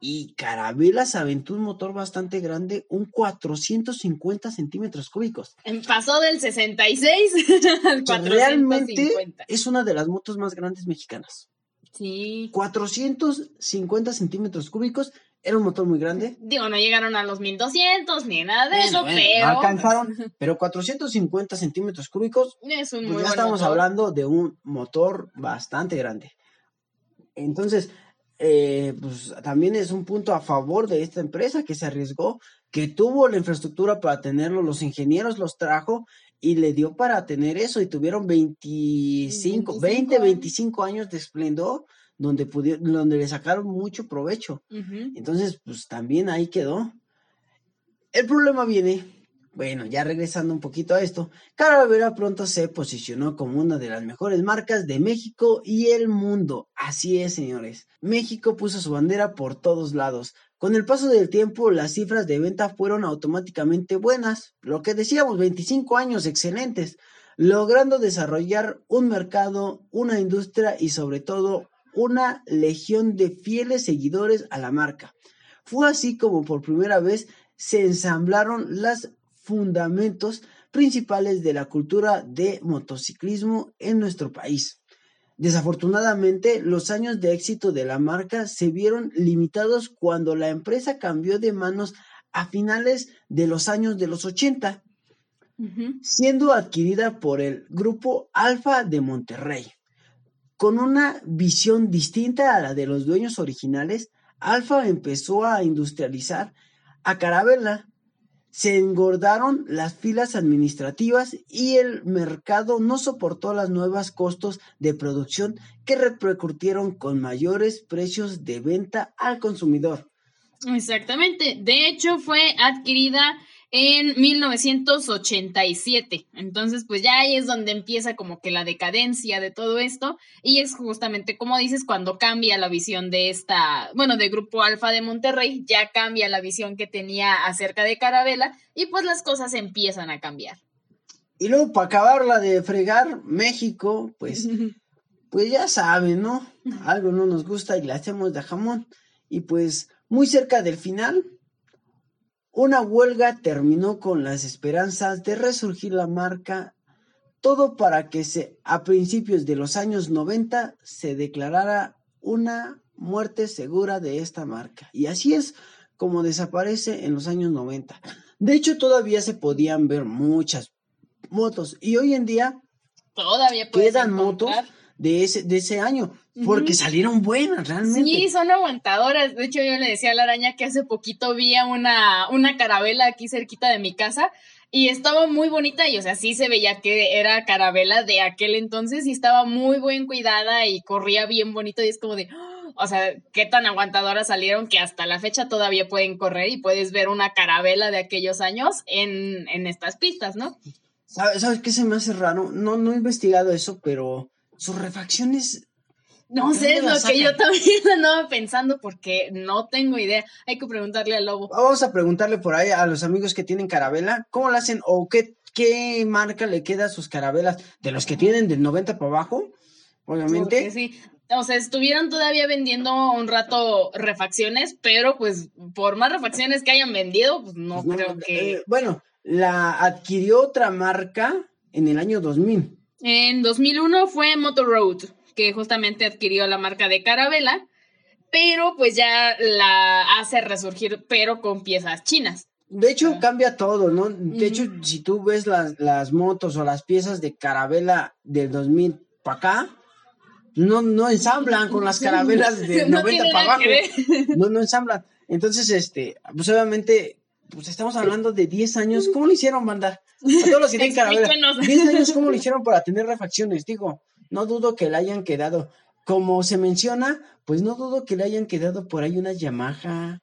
y Carabelas aventó un motor bastante grande, un 450 centímetros cúbicos. Pasó del 66 <laughs> al que realmente 450. es una de las motos más grandes mexicanas. Sí. 450 centímetros cúbicos, era un motor muy grande. Digo, no llegaron a los 1200 ni nada de Bueno, eso, bueno, pero alcanzaron, <laughs> pero 450 centímetros cúbicos, es un pues muy ya buen estamos motor. hablando de un motor bastante grande. Entonces, eh, pues también es un punto a favor de esta empresa que se arriesgó, que tuvo la infraestructura para tenerlo, los ingenieros los trajo y le dio para tener eso y tuvieron 25, 25 20, años. 25 años de esplendor donde pudieron, donde le sacaron mucho provecho. Entonces, pues también ahí quedó. El problema viene, bueno, ya regresando un poquito a esto, Caravera pronto se posicionó como una de las mejores marcas de México y el mundo. Así es, señores. México puso su bandera por todos lados. Con el paso del tiempo, las cifras de venta fueron automáticamente buenas. Lo que decíamos, 25 años excelentes, logrando desarrollar un mercado, una industria y sobre todo una legión de fieles seguidores a la marca. Fue así como por primera vez se ensamblaron los fundamentos principales de la cultura de motociclismo en nuestro país. Desafortunadamente, los años de éxito de la marca se vieron limitados cuando la empresa cambió de manos a finales de los años de los 80, Ujú. siendo adquirida por el grupo Alfa de Monterrey. Con una visión distinta a la de los dueños originales, Alfa empezó a industrializar a Carabela. Se engordaron las filas administrativas y el mercado no soportó los nuevos costos de producción que repercutieron con mayores precios de venta al consumidor. Exactamente. De hecho, fue adquirida en 1987. Entonces, pues ya ahí es donde empieza como que la decadencia de todo esto. Y es justamente, como dices, cuando cambia la visión de esta, bueno, de Grupo Alfa de Monterrey, ya cambia la visión que tenía acerca de Carabela y pues las cosas empiezan a cambiar. Y luego, para acabarla de fregar, México, pues, <laughs> pues ya saben, ¿no? Algo no nos gusta y le hacemos de jamón. Y pues, muy cerca del final, una huelga terminó con las esperanzas de resurgir la marca, todo para que se, a principios de los años 90 se declarara una muerte segura de esta marca. Y así es como desaparece en los años 90. De hecho, todavía se podían ver muchas motos y hoy en día Todavía quedan motos de ese, de ese año porque salieron buenas realmente. Sí, son aguantadoras. De hecho, yo le decía a la araña que hace poquito vi a una, una carabela aquí cerquita de mi casa y estaba muy bonita y, o sea, sí se veía que era carabela de aquel entonces y estaba muy bien cuidada y corría bien bonito y es como de, ¡ah! o sea, qué tan aguantadoras salieron que hasta la fecha todavía pueden correr y puedes ver una carabela de aquellos años en, en estas pistas, ¿no? ¿Sabes, ¿Sabes qué se me hace raro? No, no he investigado eso, pero sus refacciones No ¿De sé, es lo que yo también <laughs> andaba pensando porque no tengo idea. Hay que preguntarle al lobo. Vamos a preguntarle por ahí a los amigos que tienen carabela, ¿cómo la hacen o qué, qué marca le queda a sus carabelas? De los que tienen del 90 para abajo, obviamente. Porque sí. O sea, estuvieron todavía vendiendo un rato refacciones, pero pues por más refacciones que hayan vendido, pues no, No, creo que... eh, bueno, la adquirió otra marca en el año 2000. En 2001 fue Motor Road, que justamente adquirió la marca de Carabela, pero pues ya la hace resurgir, pero con piezas chinas. De hecho, Ah. cambia todo, ¿no? De hecho, si tú ves las, las motos o las piezas de carabela del 2000 para acá, no, no ensamblan con las carabelas <laughs> del No 90 tiene para abajo. No, no ensamblan. Entonces, este, pues obviamente, pues estamos hablando de 10 años. ¿Cómo lo hicieron, banda? A todos los que tienen <laughs> carabela. Explíquenos. 10 años, ¿cómo lo hicieron para tener refacciones? Digo, no dudo que le hayan quedado. Como se menciona, pues no dudo que le hayan quedado por ahí unas Yamaha.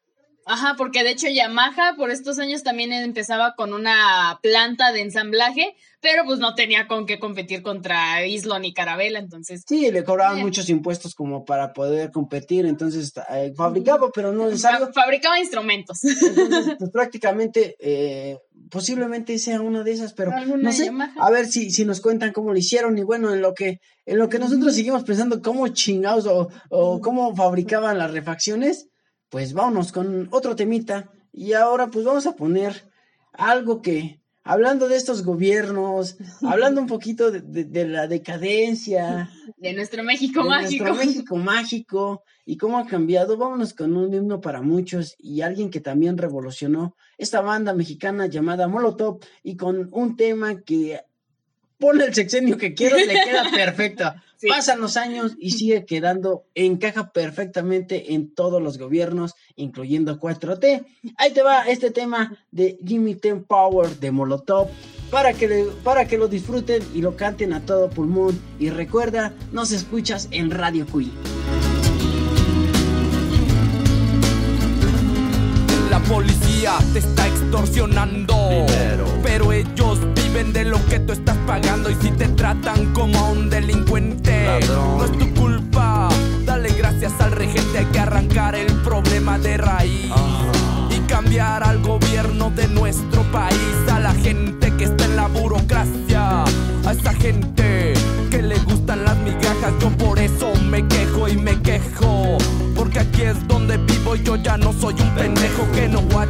Ajá, porque de hecho Yamaha por estos años también empezaba con una planta de ensamblaje, pero pues no tenía con qué competir contra Islon y Carabela, entonces... Sí, le cobraban Eh. muchos impuestos como para poder competir, entonces eh, fabricaba, pero no necesario. fa- fabricaba instrumentos. Entonces, pues <laughs> prácticamente, eh, posiblemente sea una de esas, pero no sé. Yamaha. A ver si, si nos cuentan cómo lo hicieron y bueno, en lo que, en lo que nosotros seguimos pensando cómo chingados o, o cómo fabricaban las refacciones, pues vámonos con otro temita y ahora pues vamos a poner algo que, hablando de estos gobiernos, <laughs> hablando un poquito de, de- de la decadencia, <laughs> De nuestro México de mágico. nuestro México mágico y cómo ha cambiado. Vámonos con un himno para muchos y alguien que también revolucionó esta banda mexicana llamada Molotov y con un tema que pone el sexenio que quiero, le queda <laughs> perfecto. Sí. Pasan los años y sigue quedando, encaja perfectamente en todos los gobiernos, incluyendo 4T. Ahí te va este tema de Jimmy Ten Power de Molotov para que, le- para que lo disfruten y lo canten a todo pulmón. Y recuerda, nos escuchas en Radio Cui. La policía te está extorsionando. Pero ellos viven de lo que tú estás pagando. Y si te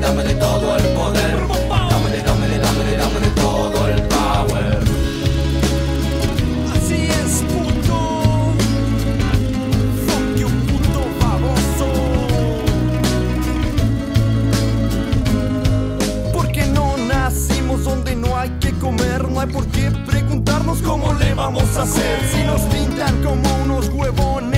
Dámele, dámele, todo el poder. Dámele, dámele, dámele, dámele todo el power. Así es, puto. Fuck you, puto baboso. Porque no nacimos donde no hay que comer. No hay por qué preguntarnos cómo le vamos a hacer. Si nos pintan como unos huevones,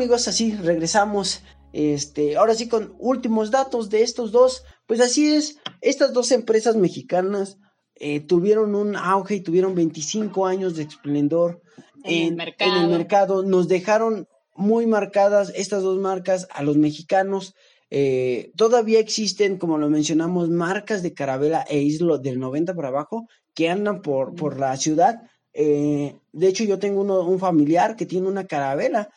amigos, así regresamos. Este, ahora sí con últimos datos de estos dos. Pues así es, estas dos empresas mexicanas eh, tuvieron un auge y tuvieron 25 años de esplendor En el mercado. en el mercado. Nos dejaron muy marcadas estas dos marcas a los mexicanos. Eh, todavía existen, como lo mencionamos, marcas de Carabela e Islo del 90 para abajo que andan por, por la ciudad. Eh, de hecho, yo tengo uno, un familiar que tiene una Carabela.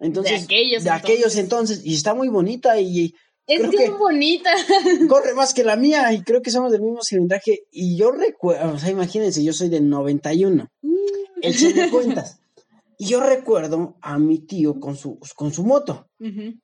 Entonces, aquellos de aquellos entonces, y está muy bonita y Es creo bien que- bonita. <laughs> corre más que la mía y creo que somos del mismo cilindraje. Y yo recuerdo, o sea, imagínense, yo soy del 91, échenme cuentas. Y yo recuerdo a mi tío con su, con su moto. Ujú.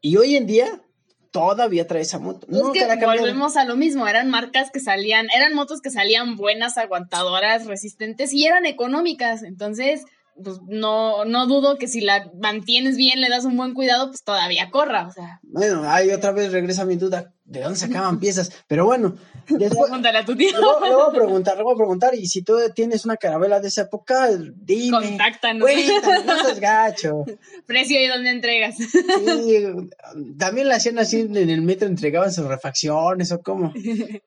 Y hoy en día todavía trae esa moto. Es Nunca que la volvemos a lo mismo, eran marcas que salían, eran motos que salían buenas, aguantadoras, resistentes y eran económicas, entonces pues no, no dudo que si la mantienes bien, le das un buen cuidado, pues todavía corra, o sea, Bueno, ahí otra vez regresa mi duda. ¿De dónde sacaban piezas? Pero bueno, después, pregúntale a tu tío, voy, le voy a preguntar, le voy a preguntar, y si tú tienes una carabela de esa época, dime. contáctanos, Cuéntame, no seas gacho. precio y dónde entregas. Sí, también la hacían así en el metro, entregaban sus refacciones o cómo.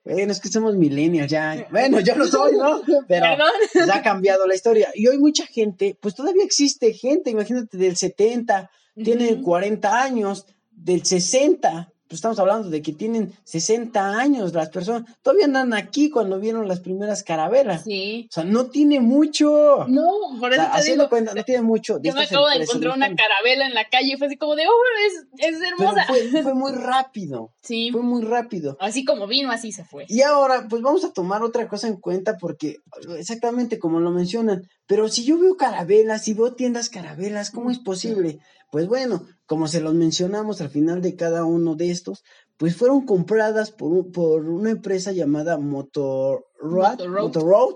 Bueno, es que somos milenios ya. Bueno, yo no soy, ¿no? Pero Perdón. pues, ha cambiado la historia. Y hoy mucha gente, pues todavía existe gente, imagínate, del 70, tienen Ujú. 40 años, del 60. Pues estamos hablando de que tienen 60 años las personas. Todavía andan aquí cuando vieron las primeras carabelas. Sí. O sea, no tiene mucho. No, por O eso sea, te haciendo digo, cuenta, no tiene mucho. de yo me acabo de encontrar una carabela en la calle y fue así como de, oh, es, es Pero hermosa. fue, fue muy rápido. <laughs> Sí, Fue muy rápido. así como vino, así se fue. Y ahora, pues vamos a tomar otra cosa en cuenta porque exactamente como lo mencionan, pero si yo veo carabelas, si veo tiendas carabelas, ¿cómo es posible? Pues bueno, como se los mencionamos al final de cada uno de estos, pues fueron compradas por, un- por una empresa llamada Motorroad. Motorroad.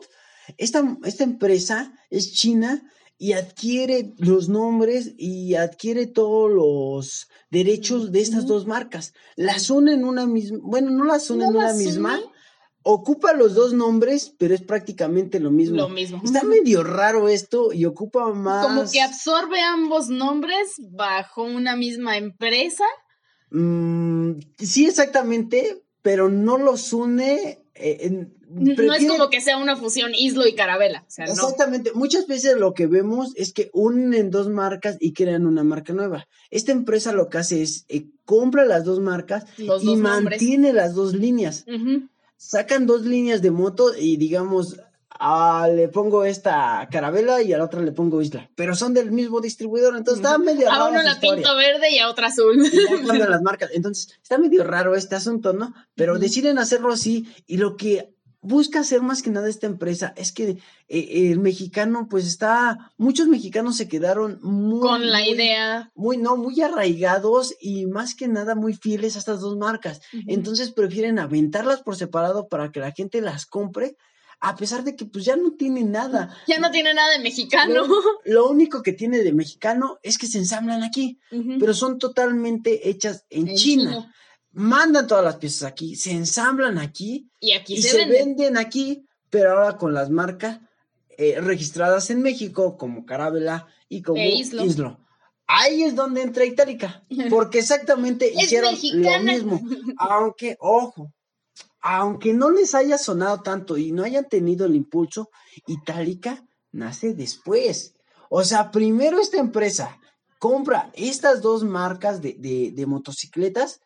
Esta, esta empresa es china y adquiere los nombres y adquiere todos los derechos de estas dos marcas. Las une en una misma, bueno, no las une ¿No en una las misma, une? Ocupa los dos nombres, pero es prácticamente lo mismo. Lo mismo. Está <laughs> medio raro esto y ocupa más. Como que absorbe ambos nombres bajo una misma empresa. Mm, sí, exactamente, pero no los une. eh, en- No es como que sea una fusión Islo y Carabela. O sea, no. Exactamente. Muchas veces lo que vemos es que unen dos marcas y crean una marca nueva. Esta empresa lo que hace es eh, compra las dos marcas Los y dos nombres. mantiene las dos líneas. Ujú. Sacan dos líneas de moto y digamos, ah, le pongo esta carabela y a la otra le pongo isla. Pero son del mismo distribuidor, entonces está medio A raro. uno la pinto verde y a otra azul. y <laughs> las marcas. Entonces, está medio raro este asunto, ¿no? Pero deciden hacerlo así y lo que busca hacer más que nada esta empresa es que eh, el mexicano, pues está, muchos mexicanos se quedaron muy... Con la muy- idea. Muy, no, muy arraigados y más que nada muy fieles a estas dos marcas. Entonces prefieren aventarlas por separado para que la gente las compre, a pesar de que pues ya no tienen nada. <laughs> Ya no tiene nada de mexicano. Lo, lo único que tiene de mexicano es que se ensamblan aquí pero son totalmente hechas en, En China. China. Mandan todas las piezas aquí, se ensamblan aquí Y aquí y se, venden. venden aquí, pero ahora con las marcas eh, registradas en México como Carabela y como E Islo. Islo. Ahí es donde entra Itálica, <laughs> porque exactamente hicieron mexicana. lo mismo. Aunque, ojo, aunque no les haya sonado tanto y no hayan tenido el impulso, Itálica nace después. O sea, primero esta empresa compra estas dos marcas de, de- de motocicletas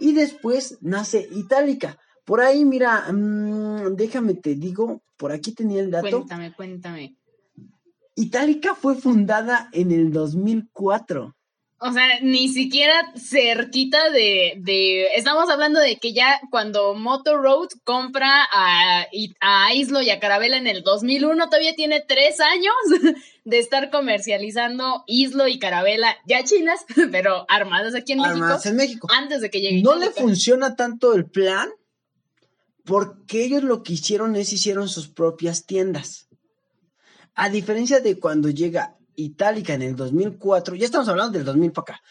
y después nace Itálica. Por ahí, mira, mm, déjame te digo, por aquí tenía el dato. Cuéntame, cuéntame. Itálica fue fundada en el 2004. O sea, ni siquiera cerquita de, de... Estamos hablando de que ya cuando Motor Road compra a, a Islo y a Carabela en el 2001, todavía tiene tres años <laughs> de estar comercializando Islo y Carabela, ya chinas, <laughs> pero armadas aquí en Armadas México, en México. antes de que llegue No le funciona tanto el plan porque ellos lo que hicieron es hicieron sus propias tiendas. A diferencia de cuando llega Itálica en el 2004, ya estamos hablando del 2000 para acá.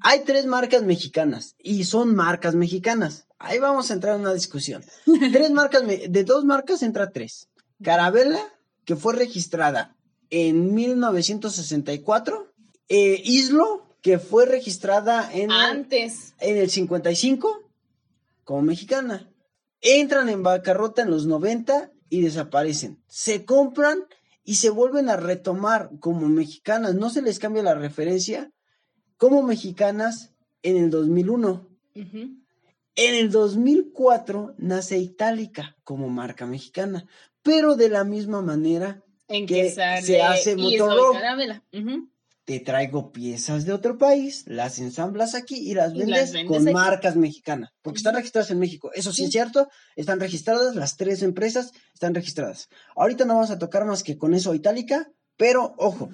Hay tres marcas mexicanas y son marcas mexicanas. Ahí vamos a entrar en una discusión. <laughs> Tres marcas, de dos marcas entra tres. Carabela, que fue registrada en 1964, Eh, Islo, que fue registrada en, el- Antes. en el 55 como mexicana. Entran en bancarrota en los 90 y desaparecen. Se compran y se vuelven a retomar como mexicanas. No se les cambia la referencia como mexicanas en el 2001. Ujú. En el 2004 nace Itálica como marca mexicana, pero de la misma manera En que que sale se hace Islo y Motorola. Te traigo piezas de otro país, las ensamblas aquí y las Y vendes, las vendes con aquí. marcas mexicanas, porque están registradas en México. Eso sí, Sí. es cierto, están registradas, las tres empresas están registradas. Ahorita no vamos a tocar más que con eso Itálica, pero ojo,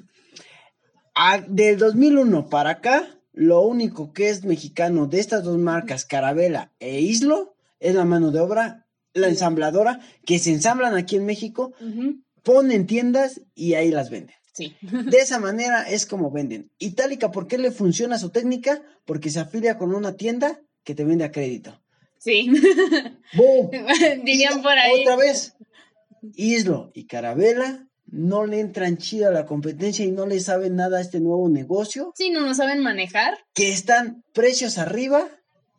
a- del 2001 para acá, lo único que es mexicano de estas dos marcas, Carabela e Islo, es la mano de obra, la ensambladora, que se ensamblan aquí en México, Ujú. ponen tiendas y ahí las venden. Sí. De esa manera es como venden. Itálica, ¿por qué le funciona su técnica? Porque se afilia con una tienda que te vende a crédito. Sí. ¡Bum! <laughs> Dirían por ahí. Otra vez, Islo y Carabela no le entran chido a la competencia y no le saben nada a este nuevo negocio, Sí, no lo saben manejar que están precios arriba.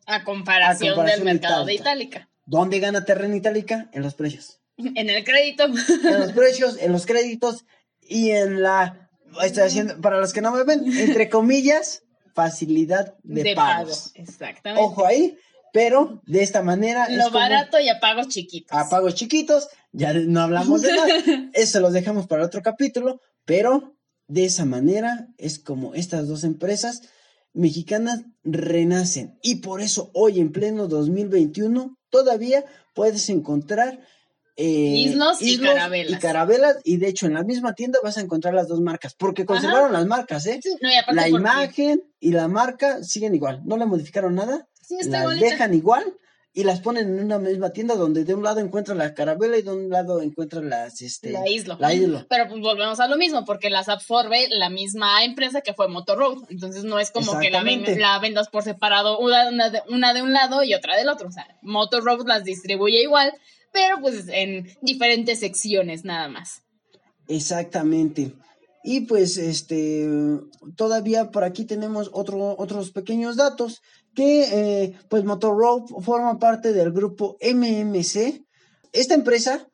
a comparación, A comparación del mercado de Itálica. Itálica. ¿Dónde gana Terreno Itálica? En los precios. <laughs> En el crédito. En los precios, en los créditos y en la... Estoy haciendo, para los que no me ven, entre <laughs> comillas, facilidad de, pagos. Exactamente. Ojo ahí, pero de esta manera es Lo como barato y a pagos chiquitos. a pagos chiquitos, ya no hablamos de nada, <laughs> eso los dejamos para otro capítulo, pero de esa manera es como estas dos empresas mexicanas renacen y por eso hoy en pleno 2021 todavía puedes encontrar eh, Islos y carabelas. y carabelas y de hecho en la misma tienda vas a encontrar las dos marcas porque conservaron las marcas, ¿eh? Sí, no, y La imagen y la marca siguen igual, no le modificaron nada, Sí, las igualita. dejan igual y las ponen en una misma tienda donde de un lado encuentran la carabela y de un lado encuentran las este La Islo. la islo. Pero pues volvemos a lo mismo, porque las absorbe la misma empresa que fue Motor Road. Entonces no es como que la, ven- la vendas por separado, una, una de, una de un lado y otra del otro. O sea, Motor Road las distribuye igual, pero pues en diferentes secciones nada más. Exactamente. Y pues este todavía por aquí tenemos otro, otros pequeños datos que eh, pues Motorola forma parte del grupo MMC. Esta empresa,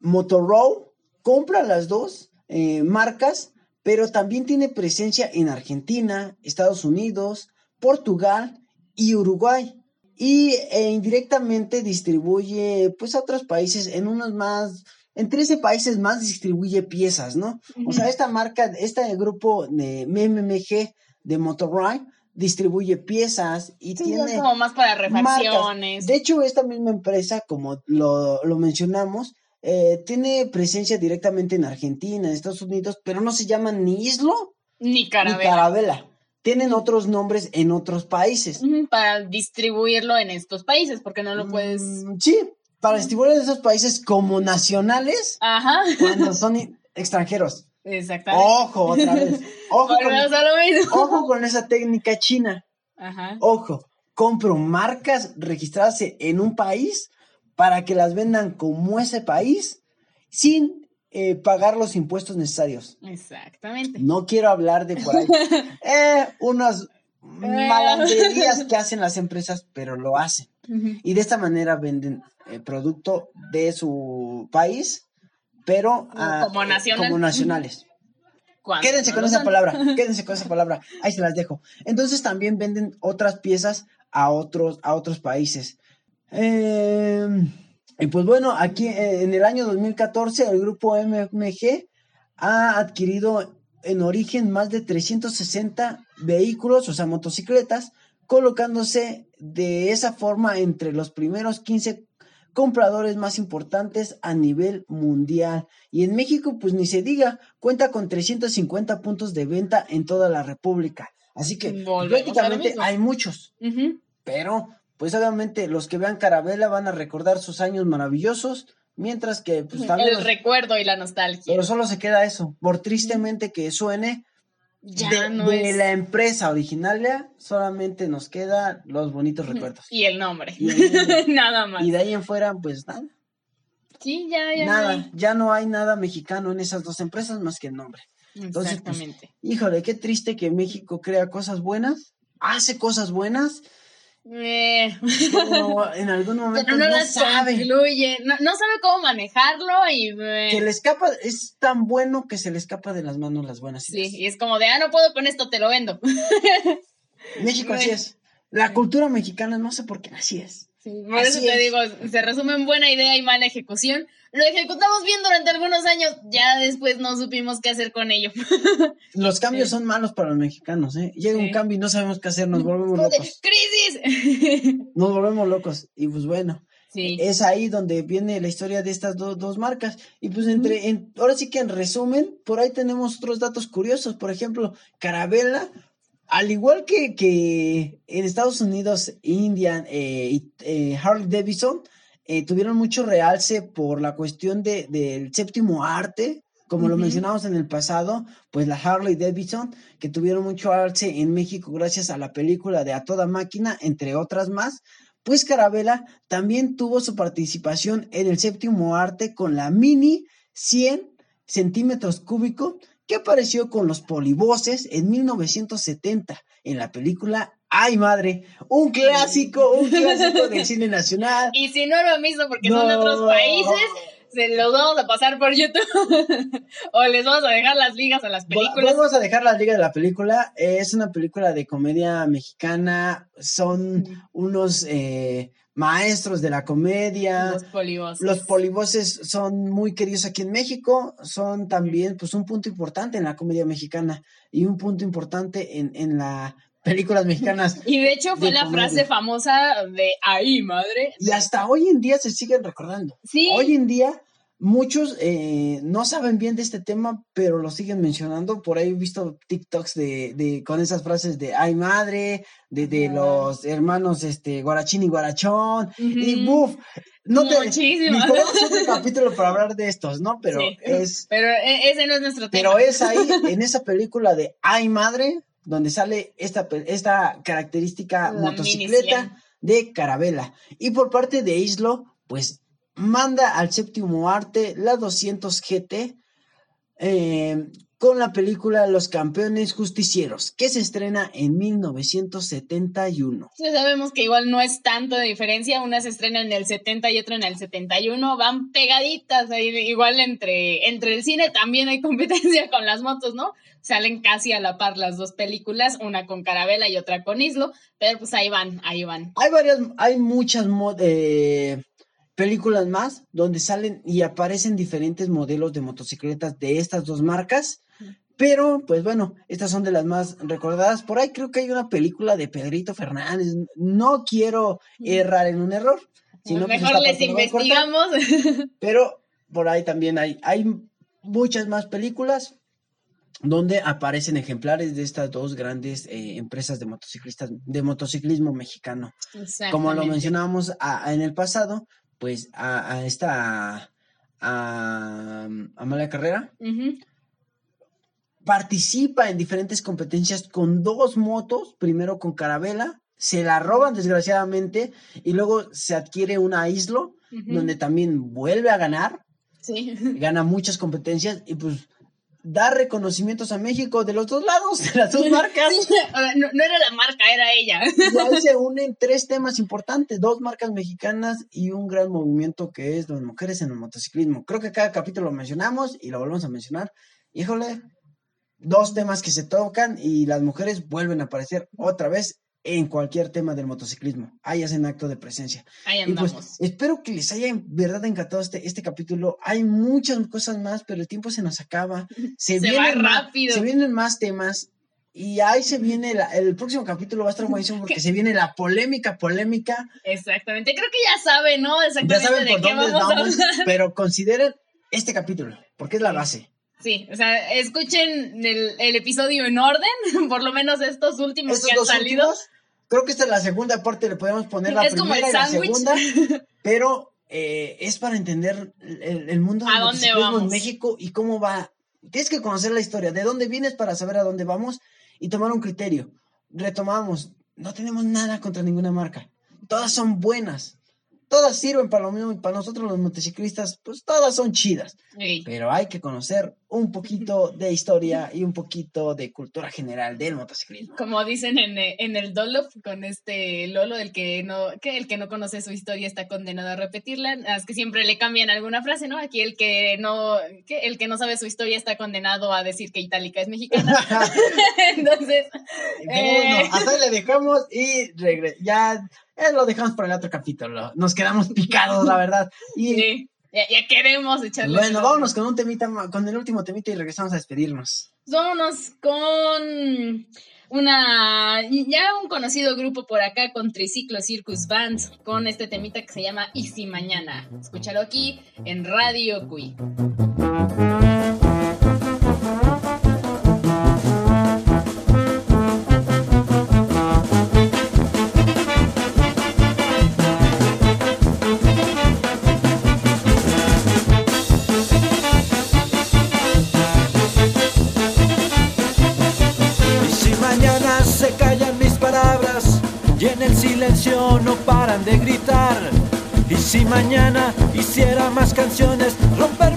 Motorola, compra las dos eh, marcas, pero también tiene presencia en Argentina, Estados Unidos, Portugal y Uruguay. Y eh, indirectamente distribuye pues a otros países, en unos más, en 13 países más distribuye piezas, ¿no? O sea, esta marca, este grupo de MMG de Motorola distribuye piezas y Sí, tiene es como más para marcas. refacciones. De hecho, esta misma empresa, como lo, lo mencionamos, eh, tiene presencia directamente en Argentina, en Estados Unidos, pero no se llaman ni Islo Ni ni carabela. Tienen otros nombres en otros países. Para distribuirlo en estos países, porque no lo puedes. Mm, sí, para distribuir en esos países como nacionales Ajá. cuando <laughs> son extranjeros. Exactamente. Ojo, otra vez. <laughs> Ojo con, <laughs> ojo con esa técnica china. Ajá. Ojo, compro marcas registradas en un país para que las vendan como ese país sin eh, pagar los impuestos necesarios. Exactamente. No quiero hablar de por ahí. <laughs> eh, unas malandrerías que hacen las empresas, pero lo hacen. Y de esta manera venden el producto de su país, pero ah, Como eh, nacional. como nacionales. Quédense no con esa son. palabra, <laughs> quédense con esa palabra. Ahí se las dejo. Entonces también venden otras piezas a otros, a otros países. Eh, y pues bueno, aquí eh, en el año 2014 el grupo MMG ha adquirido en origen más de 360 vehículos, o sea, motocicletas, colocándose de esa forma entre los primeros 15 compradores más importantes a nivel mundial. Y en México, pues ni se diga, cuenta con 350 puntos de venta en toda la República. Así que Volvemos prácticamente hay muchos, pero pues obviamente los que vean Carabela van a recordar sus años maravillosos, mientras que pues también El los- recuerdo y la nostalgia. pero solo se queda eso, por tristemente que suene ya de, no de es. la empresa originaria, solamente nos quedan los bonitos recuerdos. Y el nombre. Y el- <laughs> nada más. Y de ahí en fuera, pues nada, Sí, ya, ya. nada, no hay. ya no hay nada mexicano en esas dos empresas más que el nombre. Entonces, pues, Exactamente. híjole, qué triste que México crea cosas buenas, hace cosas buenas, Eh, en algún <laughs> momento no, sabe. concluye, no, no sabe cómo manejarlo y eh, Que le escapa, es tan bueno que se le escapa de las manos las buenas sí, ideas. y es como de, ah, no puedo con esto, te lo vendo. <laughs> México así es. La cultura mexicana, no sé por qué así es. Por eso te es. digo, se resume en buena idea y mala ejecución. Lo ejecutamos bien durante algunos años, ya después no supimos qué hacer con ello. <laughs> Los cambios Sí. son malos para los mexicanos, ¿eh? Llega un cambio y no sabemos qué hacer, nos volvemos locos. ¡Crisis! <laughs> Nos volvemos locos. Y pues bueno, sí. es ahí donde viene la historia de estas do- dos marcas. Y pues entre, en- ahora sí que en resumen, por ahí tenemos otros datos curiosos. Por ejemplo, Carabela, al igual que, que en Estados Unidos, Indian eh, y eh, Harley Davidson, eh, tuvieron mucho realce por la cuestión de, del séptimo arte. Como lo mencionamos en el pasado, pues la Harley Davidson, que tuvieron mucho alce en México gracias a la película de A Toda Máquina, entre otras más, pues Carabela también tuvo su participación en el séptimo arte con la Mini 100 centímetros cúbicos que apareció con los polivoces en 1970 en la película Ay Madre, un clásico, un <laughs> clásico del cine nacional. Y si no lo visto porque son de otros países, se los vamos a pasar por YouTube. <laughs> o les vamos a dejar las ligas a las películas. Vamos a dejar la liga de la película. Es una película de comedia mexicana. Son unos eh, maestros de la comedia. Los polivoces. Los polivoces son muy queridos aquí en México, son también pues un punto importante en la comedia mexicana y un punto importante en, en las películas mexicanas. Y de hecho fue de la comedia. frase famosa de ahí, madre. Y hasta hoy en día se siguen recordando. Sí. Hoy en día muchos eh, no saben bien de este tema, pero lo siguen mencionando. Por ahí he visto TikToks de, de con esas frases de ay madre, de, de los hermanos este Guarachín y Guarachón. Y buf, no te Muchísimo. hacer otro capítulo para hablar de estos, ¿no? Pero Sí. es Pero e- ese no es nuestro tema. pero es ahí, en esa película de Ay Madre, donde sale esta, esta característica La motocicleta de Carabela. Y por parte de Islo, pues manda al séptimo arte la 200 GT eh, con la película Los Campeones Justicieros, que se estrena en 1971. Sí, sabemos que igual no es tanto de diferencia, una se estrena en el 70 y otra en el 71, van pegaditas, ahí, igual entre, entre el cine también hay competencia con las motos, ¿no? Salen casi a la par las dos películas, una con Carabela y otra con Islo, pero pues ahí van, ahí van. Hay varias, hay muchas eh, películas más donde salen y aparecen diferentes modelos de motocicletas de estas dos marcas. Pero, pues bueno, estas son de las más recordadas. Por ahí creo que hay una película de Pedrito Fernández. No quiero errar en un error. sino que Mejor les investigamos. <laughs> Pero por ahí también hay, hay muchas más películas donde aparecen ejemplares de estas dos grandes eh, empresas de motociclistas, de motociclismo mexicano. Como lo mencionábamos a- a- en el pasado, pues a, a esta a, Amalia Carrera. Participa en diferentes competencias con dos motos, primero con Carabela, se la roban desgraciadamente y luego se adquiere una Islo Ujú. donde también vuelve a ganar, Sí. gana muchas competencias y pues da reconocimientos a México de los dos lados, de las dos marcas. <laughs> No, no era la marca, era ella. Y ahí se unen tres temas importantes, dos marcas mexicanas y un gran movimiento que es las mujeres en el motociclismo. Creo que cada capítulo lo mencionamos y lo volvemos a mencionar. Híjole, dos temas que se tocan y las mujeres vuelven a aparecer otra vez en cualquier tema del motociclismo. Ahí hacen acto de presencia. Ahí Y pues andamos. espero que les haya en verdad encantado este, este capítulo. Hay muchas cosas más, pero el tiempo se nos acaba. <laughs> Se, Se vienen va más- rápido. se vienen más temas. Y ahí se viene, la- el próximo capítulo va a estar buenísimo porque <laughs> se viene la polémica, polémica. Exactamente. Creo que ya saben, ¿no? Ya Exactamente saben de por qué dónde vamos a vamos, hablar. pero consideren este capítulo, porque es la base. Sí, o sea, escuchen el, el episodio en orden, <laughs> por lo menos estos últimos Estos que han salido. últimos, creo que esta es la segunda parte, le podemos poner la Es primera y la segunda, <laughs> pero eh, es para entender el, el mundo ¿A dónde motociclismo en vamos? México y cómo va. Tienes que conocer la historia, de dónde vienes para saber a dónde vamos y tomar un criterio. Retomamos, no tenemos nada contra ninguna marca, todas son buenas, todas sirven para lo mismo y para nosotros los motociclistas, pues todas son chidas. Ey. Pero hay que conocer un poquito de historia y un poquito de cultura general del motociclismo. Como dicen en, eh, en el Dolop con este Lolo, el que no, que el que no conoce su historia está condenado a repetirla. Es que siempre le cambian alguna frase, ¿no? Aquí el que no, que el que no sabe su historia está condenado a decir que Itálica es mexicana. <laughs> <laughs> Entonces, Pero eh, bueno, hasta ahí le dejamos y ya eh, lo dejamos para el otro capítulo. Nos quedamos picados, la verdad. Y sí, ya, ya queremos echarle. bueno, vámonos con un temita, con el último temita y regresamos a despedirnos. Vámonos con una ya un conocido grupo por acá con Triciclo Circus Band con este temita que se llama Y si mañana. Escúchalo aquí en Radio Cui. Si mañana hiciera más canciones, romper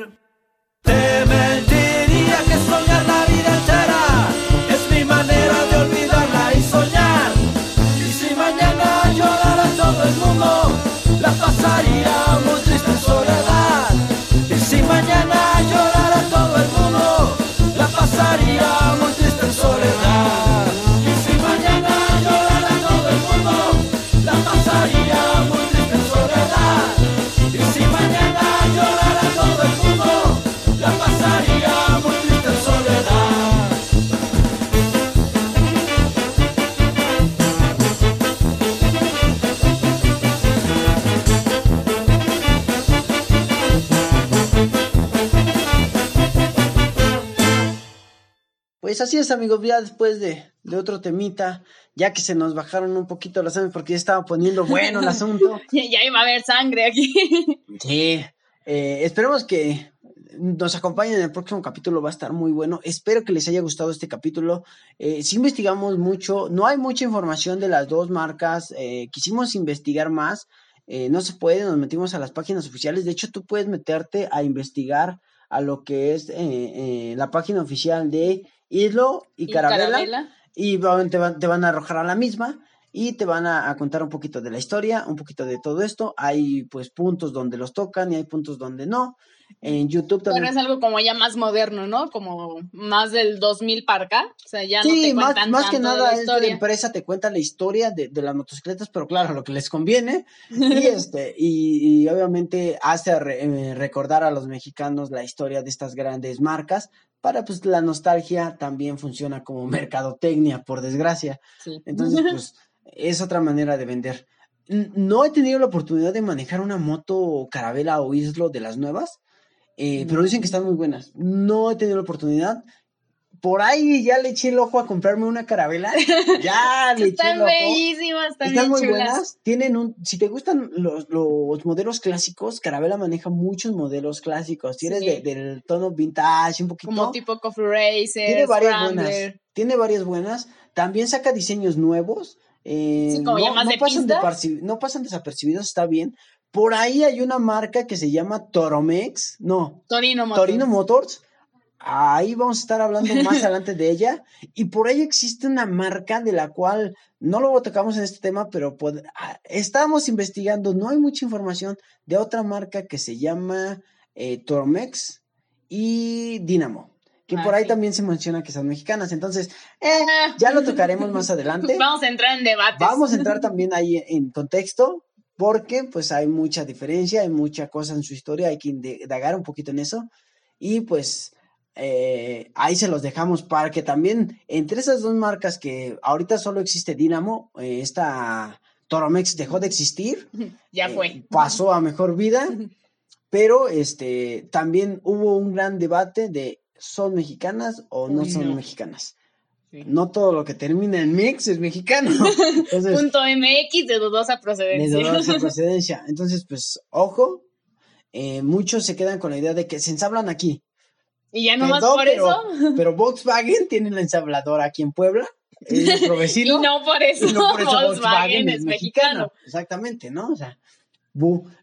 ver así es, amigos, ya después de, de otro temita, ya que se nos bajaron un poquito los ánimos porque ya estaba poniendo bueno el asunto. <laughs> Ya, ya iba a haber sangre aquí. <laughs> Sí, eh, esperemos que nos acompañen en el próximo capítulo, va a estar muy bueno. Espero que les haya gustado este capítulo. Eh, sí investigamos mucho, no hay mucha información de las dos marcas, eh, quisimos investigar más, eh, no se puede, nos metimos a las páginas oficiales, de hecho tú puedes meterte a investigar a lo que es la página oficial de Islo y, Y Carabela Carabela. y te, van, a arrojar a la misma y te van a, a contar un poquito de la historia, un poquito de todo esto. Hay pues puntos donde los tocan y hay puntos donde no. En YouTube Pero también. es algo como ya más moderno, ¿no? Como más del 2000 para acá. O sea, ya no Sí, te más, cuentan más que tanto nada la es de la historia. empresa, te cuenta la historia de, de las motocicletas, pero claro, lo que les conviene. <laughs> Y este, y, y obviamente hace re- eh, recordar a los mexicanos la historia de estas grandes marcas. Para pues la nostalgia también funciona como mercadotecnia, por desgracia. Sí. Entonces, pues, es otra manera de vender. No he tenido la oportunidad de manejar una moto Carabela o Islo de las nuevas, eh, pero dicen que están muy buenas. No he tenido la oportunidad. Por ahí ya le eché el ojo a comprarme una carabela. <laughs> Ya le eché Están el ojo. bellísimas, están, Están bien muy chulas. buenas. Tienen un, si te gustan los, los modelos clásicos, Carabela maneja muchos modelos clásicos. Si eres Sí. de- del tono vintage, un poquito. Como tipo Coffee Racer, tiene varias buenas. Tiene varias buenas. También saca diseños nuevos. eh, Sí, como no, de pasan desaperci- no pasan desapercibidos, está bien. Por ahí hay una marca que se llama Toromex. No, Torino Motors. Torino Motors. Ahí vamos a estar hablando más <laughs> adelante de ella. Y por ahí existe una marca de la cual no lo tocamos en este tema, pero ah, estamos investigando. No hay mucha información de otra marca que se llama eh, Tormex y Dynamo. Que Ah, por ahí sí. también se menciona que son mexicanas. Entonces, eh, Ah. ya lo tocaremos más adelante. <laughs> Vamos a entrar en debates. Vamos a entrar <laughs> también ahí en contexto, porque pues hay mucha diferencia, hay mucha cosa en su historia, hay que indagar un poquito en eso. Y pues eh, ahí se los dejamos para que también entre esas dos marcas que ahorita solo existe Dynamo, eh, esta Toromex dejó de existir, <laughs> Ya eh, fue. pasó a mejor vida, <laughs> pero este también hubo un gran debate de ¿son mexicanas o no Uy, son no. mexicanas? Sí. No todo lo que termina en mix es mexicano. <laughs> Entonces, Punto MX de dudosa de procedencia. dudosa procedencia. Entonces, pues, ojo, eh, muchos se quedan con la idea de que se ensablan aquí. Y ya nomás Perdón, por pero, eso. pero Volkswagen tiene la ensabladora aquí en Puebla, es <laughs> vecino. Y no por eso, y no por eso Volkswagen, es mexicano. Exactamente, ¿no? O sea,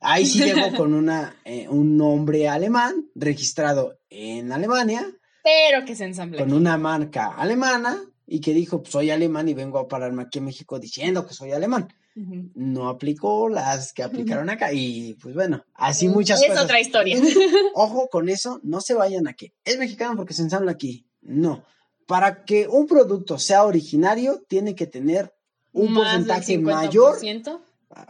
ahí sí llegó <laughs> con una, eh, un nombre alemán registrado en Alemania, Pero que se ensambla. con una marca alemana y que dijo, pues, soy alemán y vengo a pararme aquí en México diciendo que soy alemán. No aplicó las que aplicaron acá y pues bueno, así muchas es cosas. otra historia. Ojo con eso, no se vayan a que es mexicano porque se ensambla aquí. No, para que un producto sea originario tiene que tener un Más porcentaje mayor, 50%.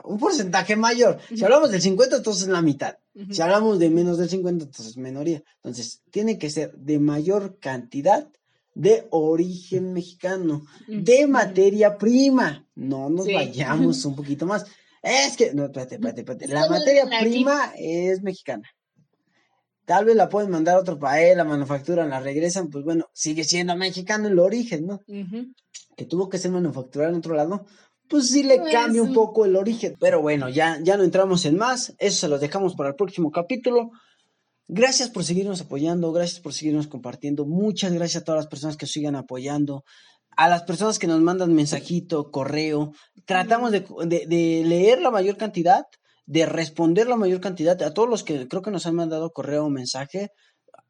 un porcentaje mayor. Si hablamos del 50, entonces es la mitad. Si hablamos de menos del 50, entonces es menoría. Entonces, tiene que ser de mayor cantidad de origen mexicano, de materia prima. No nos Sí. vayamos <laughs> un poquito más. Es que, no, espérate, espérate, espérate. Es La materia prima es mexicana. Tal vez la pueden mandar a otro país, la manufacturan, la regresan, pues bueno, sigue siendo mexicano el origen, ¿no? Que tuvo que ser manufacturado en otro lado, pues sí le Pues cambia un poco el origen. Pero bueno, ya, ya no entramos en más, eso se los dejamos para el próximo capítulo. Gracias por seguirnos apoyando, gracias por seguirnos compartiendo, muchas gracias a todas las personas que nos sigan apoyando, a las personas que nos mandan mensajito, correo, tratamos de, de- de leer la mayor cantidad, de responder la mayor cantidad, a todos los que creo que nos han mandado correo o mensaje,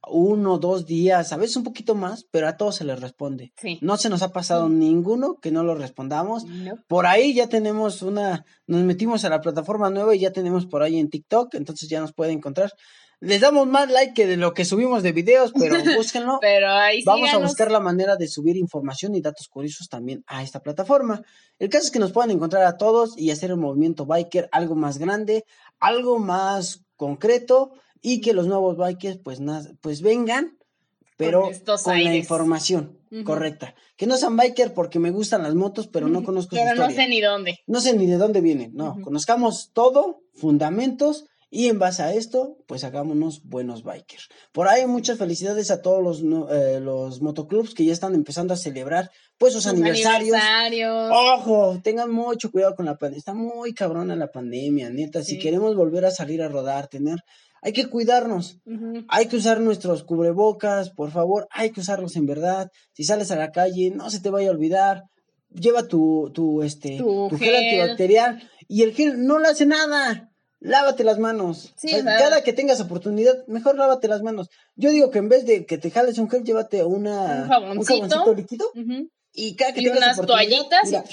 uno, dos días, a veces un poquito más, pero a todos se les responde. Sí. No se nos ha pasado ninguno que no lo respondamos. No. Por ahí ya tenemos una, nos metimos a la plataforma nueva y ya tenemos por ahí en TikTok, entonces ya nos pueden encontrar. Les damos más like que de lo que subimos de videos, pero <laughs> búsquenlo. Pero ahí Vamos a buscar la manera de subir información y datos curiosos también a esta plataforma. El caso es que nos puedan encontrar a todos y hacer el movimiento biker algo más grande, algo más concreto y que los nuevos bikers pues, pues vengan, pero Con la información correcta. Que no sean biker porque me gustan las motos, pero no conozco su Pero no historia. sé ni dónde. No sé ni de dónde vienen, no. Conozcamos todo, fundamentos, y en base a esto, pues hagámonos buenos bikers. Por ahí muchas felicidades a todos los, no- eh, los motoclubs que ya están empezando a celebrar, pues sus Sus aniversarios. aniversarios. Ojo, tengan mucho cuidado con la pandemia. Está muy cabrona la pandemia, neta. Si queremos volver a salir a rodar, tener, hay que cuidarnos. Hay que usar nuestros cubrebocas, por favor, hay que usarlos en verdad. Si sales a la calle, no se te vaya a olvidar. Lleva tu, tu, este, Tu tu gel gel. antibacterial y el gel no le hace nada. Lávate las manos. Sí, O sea, ¿verdad? cada que tengas oportunidad, mejor lávate las manos. Yo digo que en vez de que te jales un gel, llévate una, Un jaboncito. jaboncito líquido y cada que Y tengas unas toallitas mira,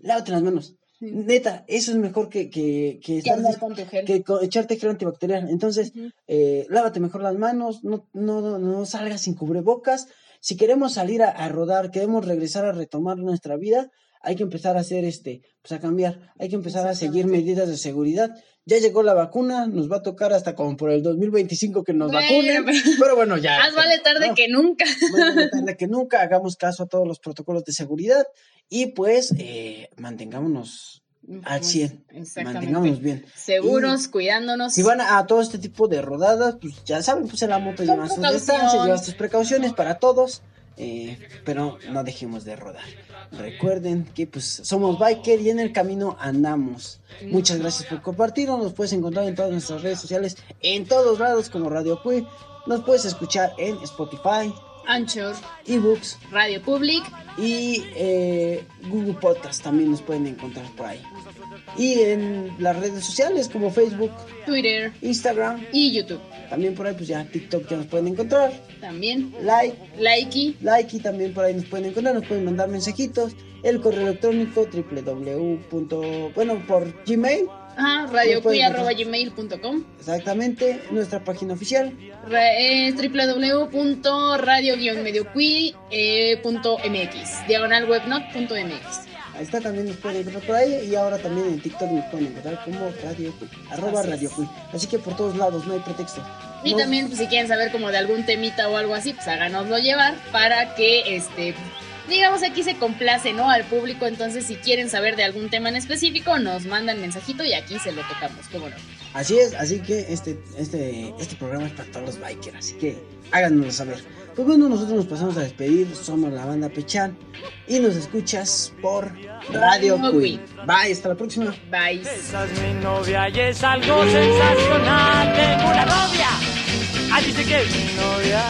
lávate las manos. Neta, eso es mejor que, que, que estar con tu gel. que echarte gel antibacterial. Entonces, eh, lávate mejor las manos, no, no, no, no salgas sin cubrebocas. Si queremos salir a, a rodar, queremos regresar a retomar nuestra vida, hay que empezar a hacer este, pues a cambiar, hay que empezar a seguir medidas de seguridad. Ya llegó la vacuna, nos va a tocar hasta como por el 2025 que nos Bueno, vacunen, pero- pero bueno, ya. Más vale tarde ¿no? que nunca. Más vale tarde que nunca <laughs> hagamos caso a todos los protocolos de seguridad y pues eh, mantengámonos al Pues, 100, Exactamente. mantengámonos bien. Seguros, cuidándonos. Si van a, a todo este tipo de rodadas, pues ya saben, pues en la moto llevan sus distancias, llevan sus precauciones para todos. Eh, pero no dejemos de rodar. Recuerden que pues somos biker y en el camino andamos. Muchas gracias por compartirnos. Nos puedes encontrar en todas nuestras redes sociales, en todos lados como Radio Cui. Nos puedes escuchar en Spotify, Anchor, ebooks Radio Public, y eh, Google Podcast. También nos pueden encontrar por ahí. Y en las redes sociales como Facebook, Twitter Instagram. y YouTube. También por ahí pues ya TikTok ya nos pueden encontrar. También. Like, Likey. like y también por ahí nos pueden encontrar, nos pueden mandar mensajitos. El correo electrónico www. Bueno, por Gmail. Ajá, radiocuy.gmail.com Exactamente, nuestra página oficial. Es www.radio-medioqui.mx diagonal webnot.mx Ahí está, también nos pueden encontrar por ahí. Y ahora también en TikTok nos pueden encontrar como Radio arroba Así. Radio. Así que por todos lados, no hay pretexto. Y Nos- también, pues, si quieren saber como de algún temita o algo así, pues háganoslo llevar para que, este, digamos, aquí se complace, ¿no? Al público. Entonces, si quieren saber de algún tema en específico, nos mandan mensajito y aquí se lo tocamos, ¿cómo no? Así es, así que este, este, este programa es para todos los bikers, así que háganoslo saber. Pues bueno, nosotros nos pasamos a despedir, somos la banda Pechan y nos escuchas por Radio Cui. Bye, hasta la próxima. Bye. Esa es mi novia y es algo sensacional. Tengo una novia. Ah, dice que es mi novia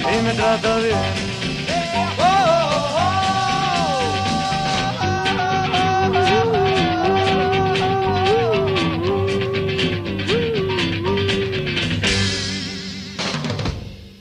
y me trata bien.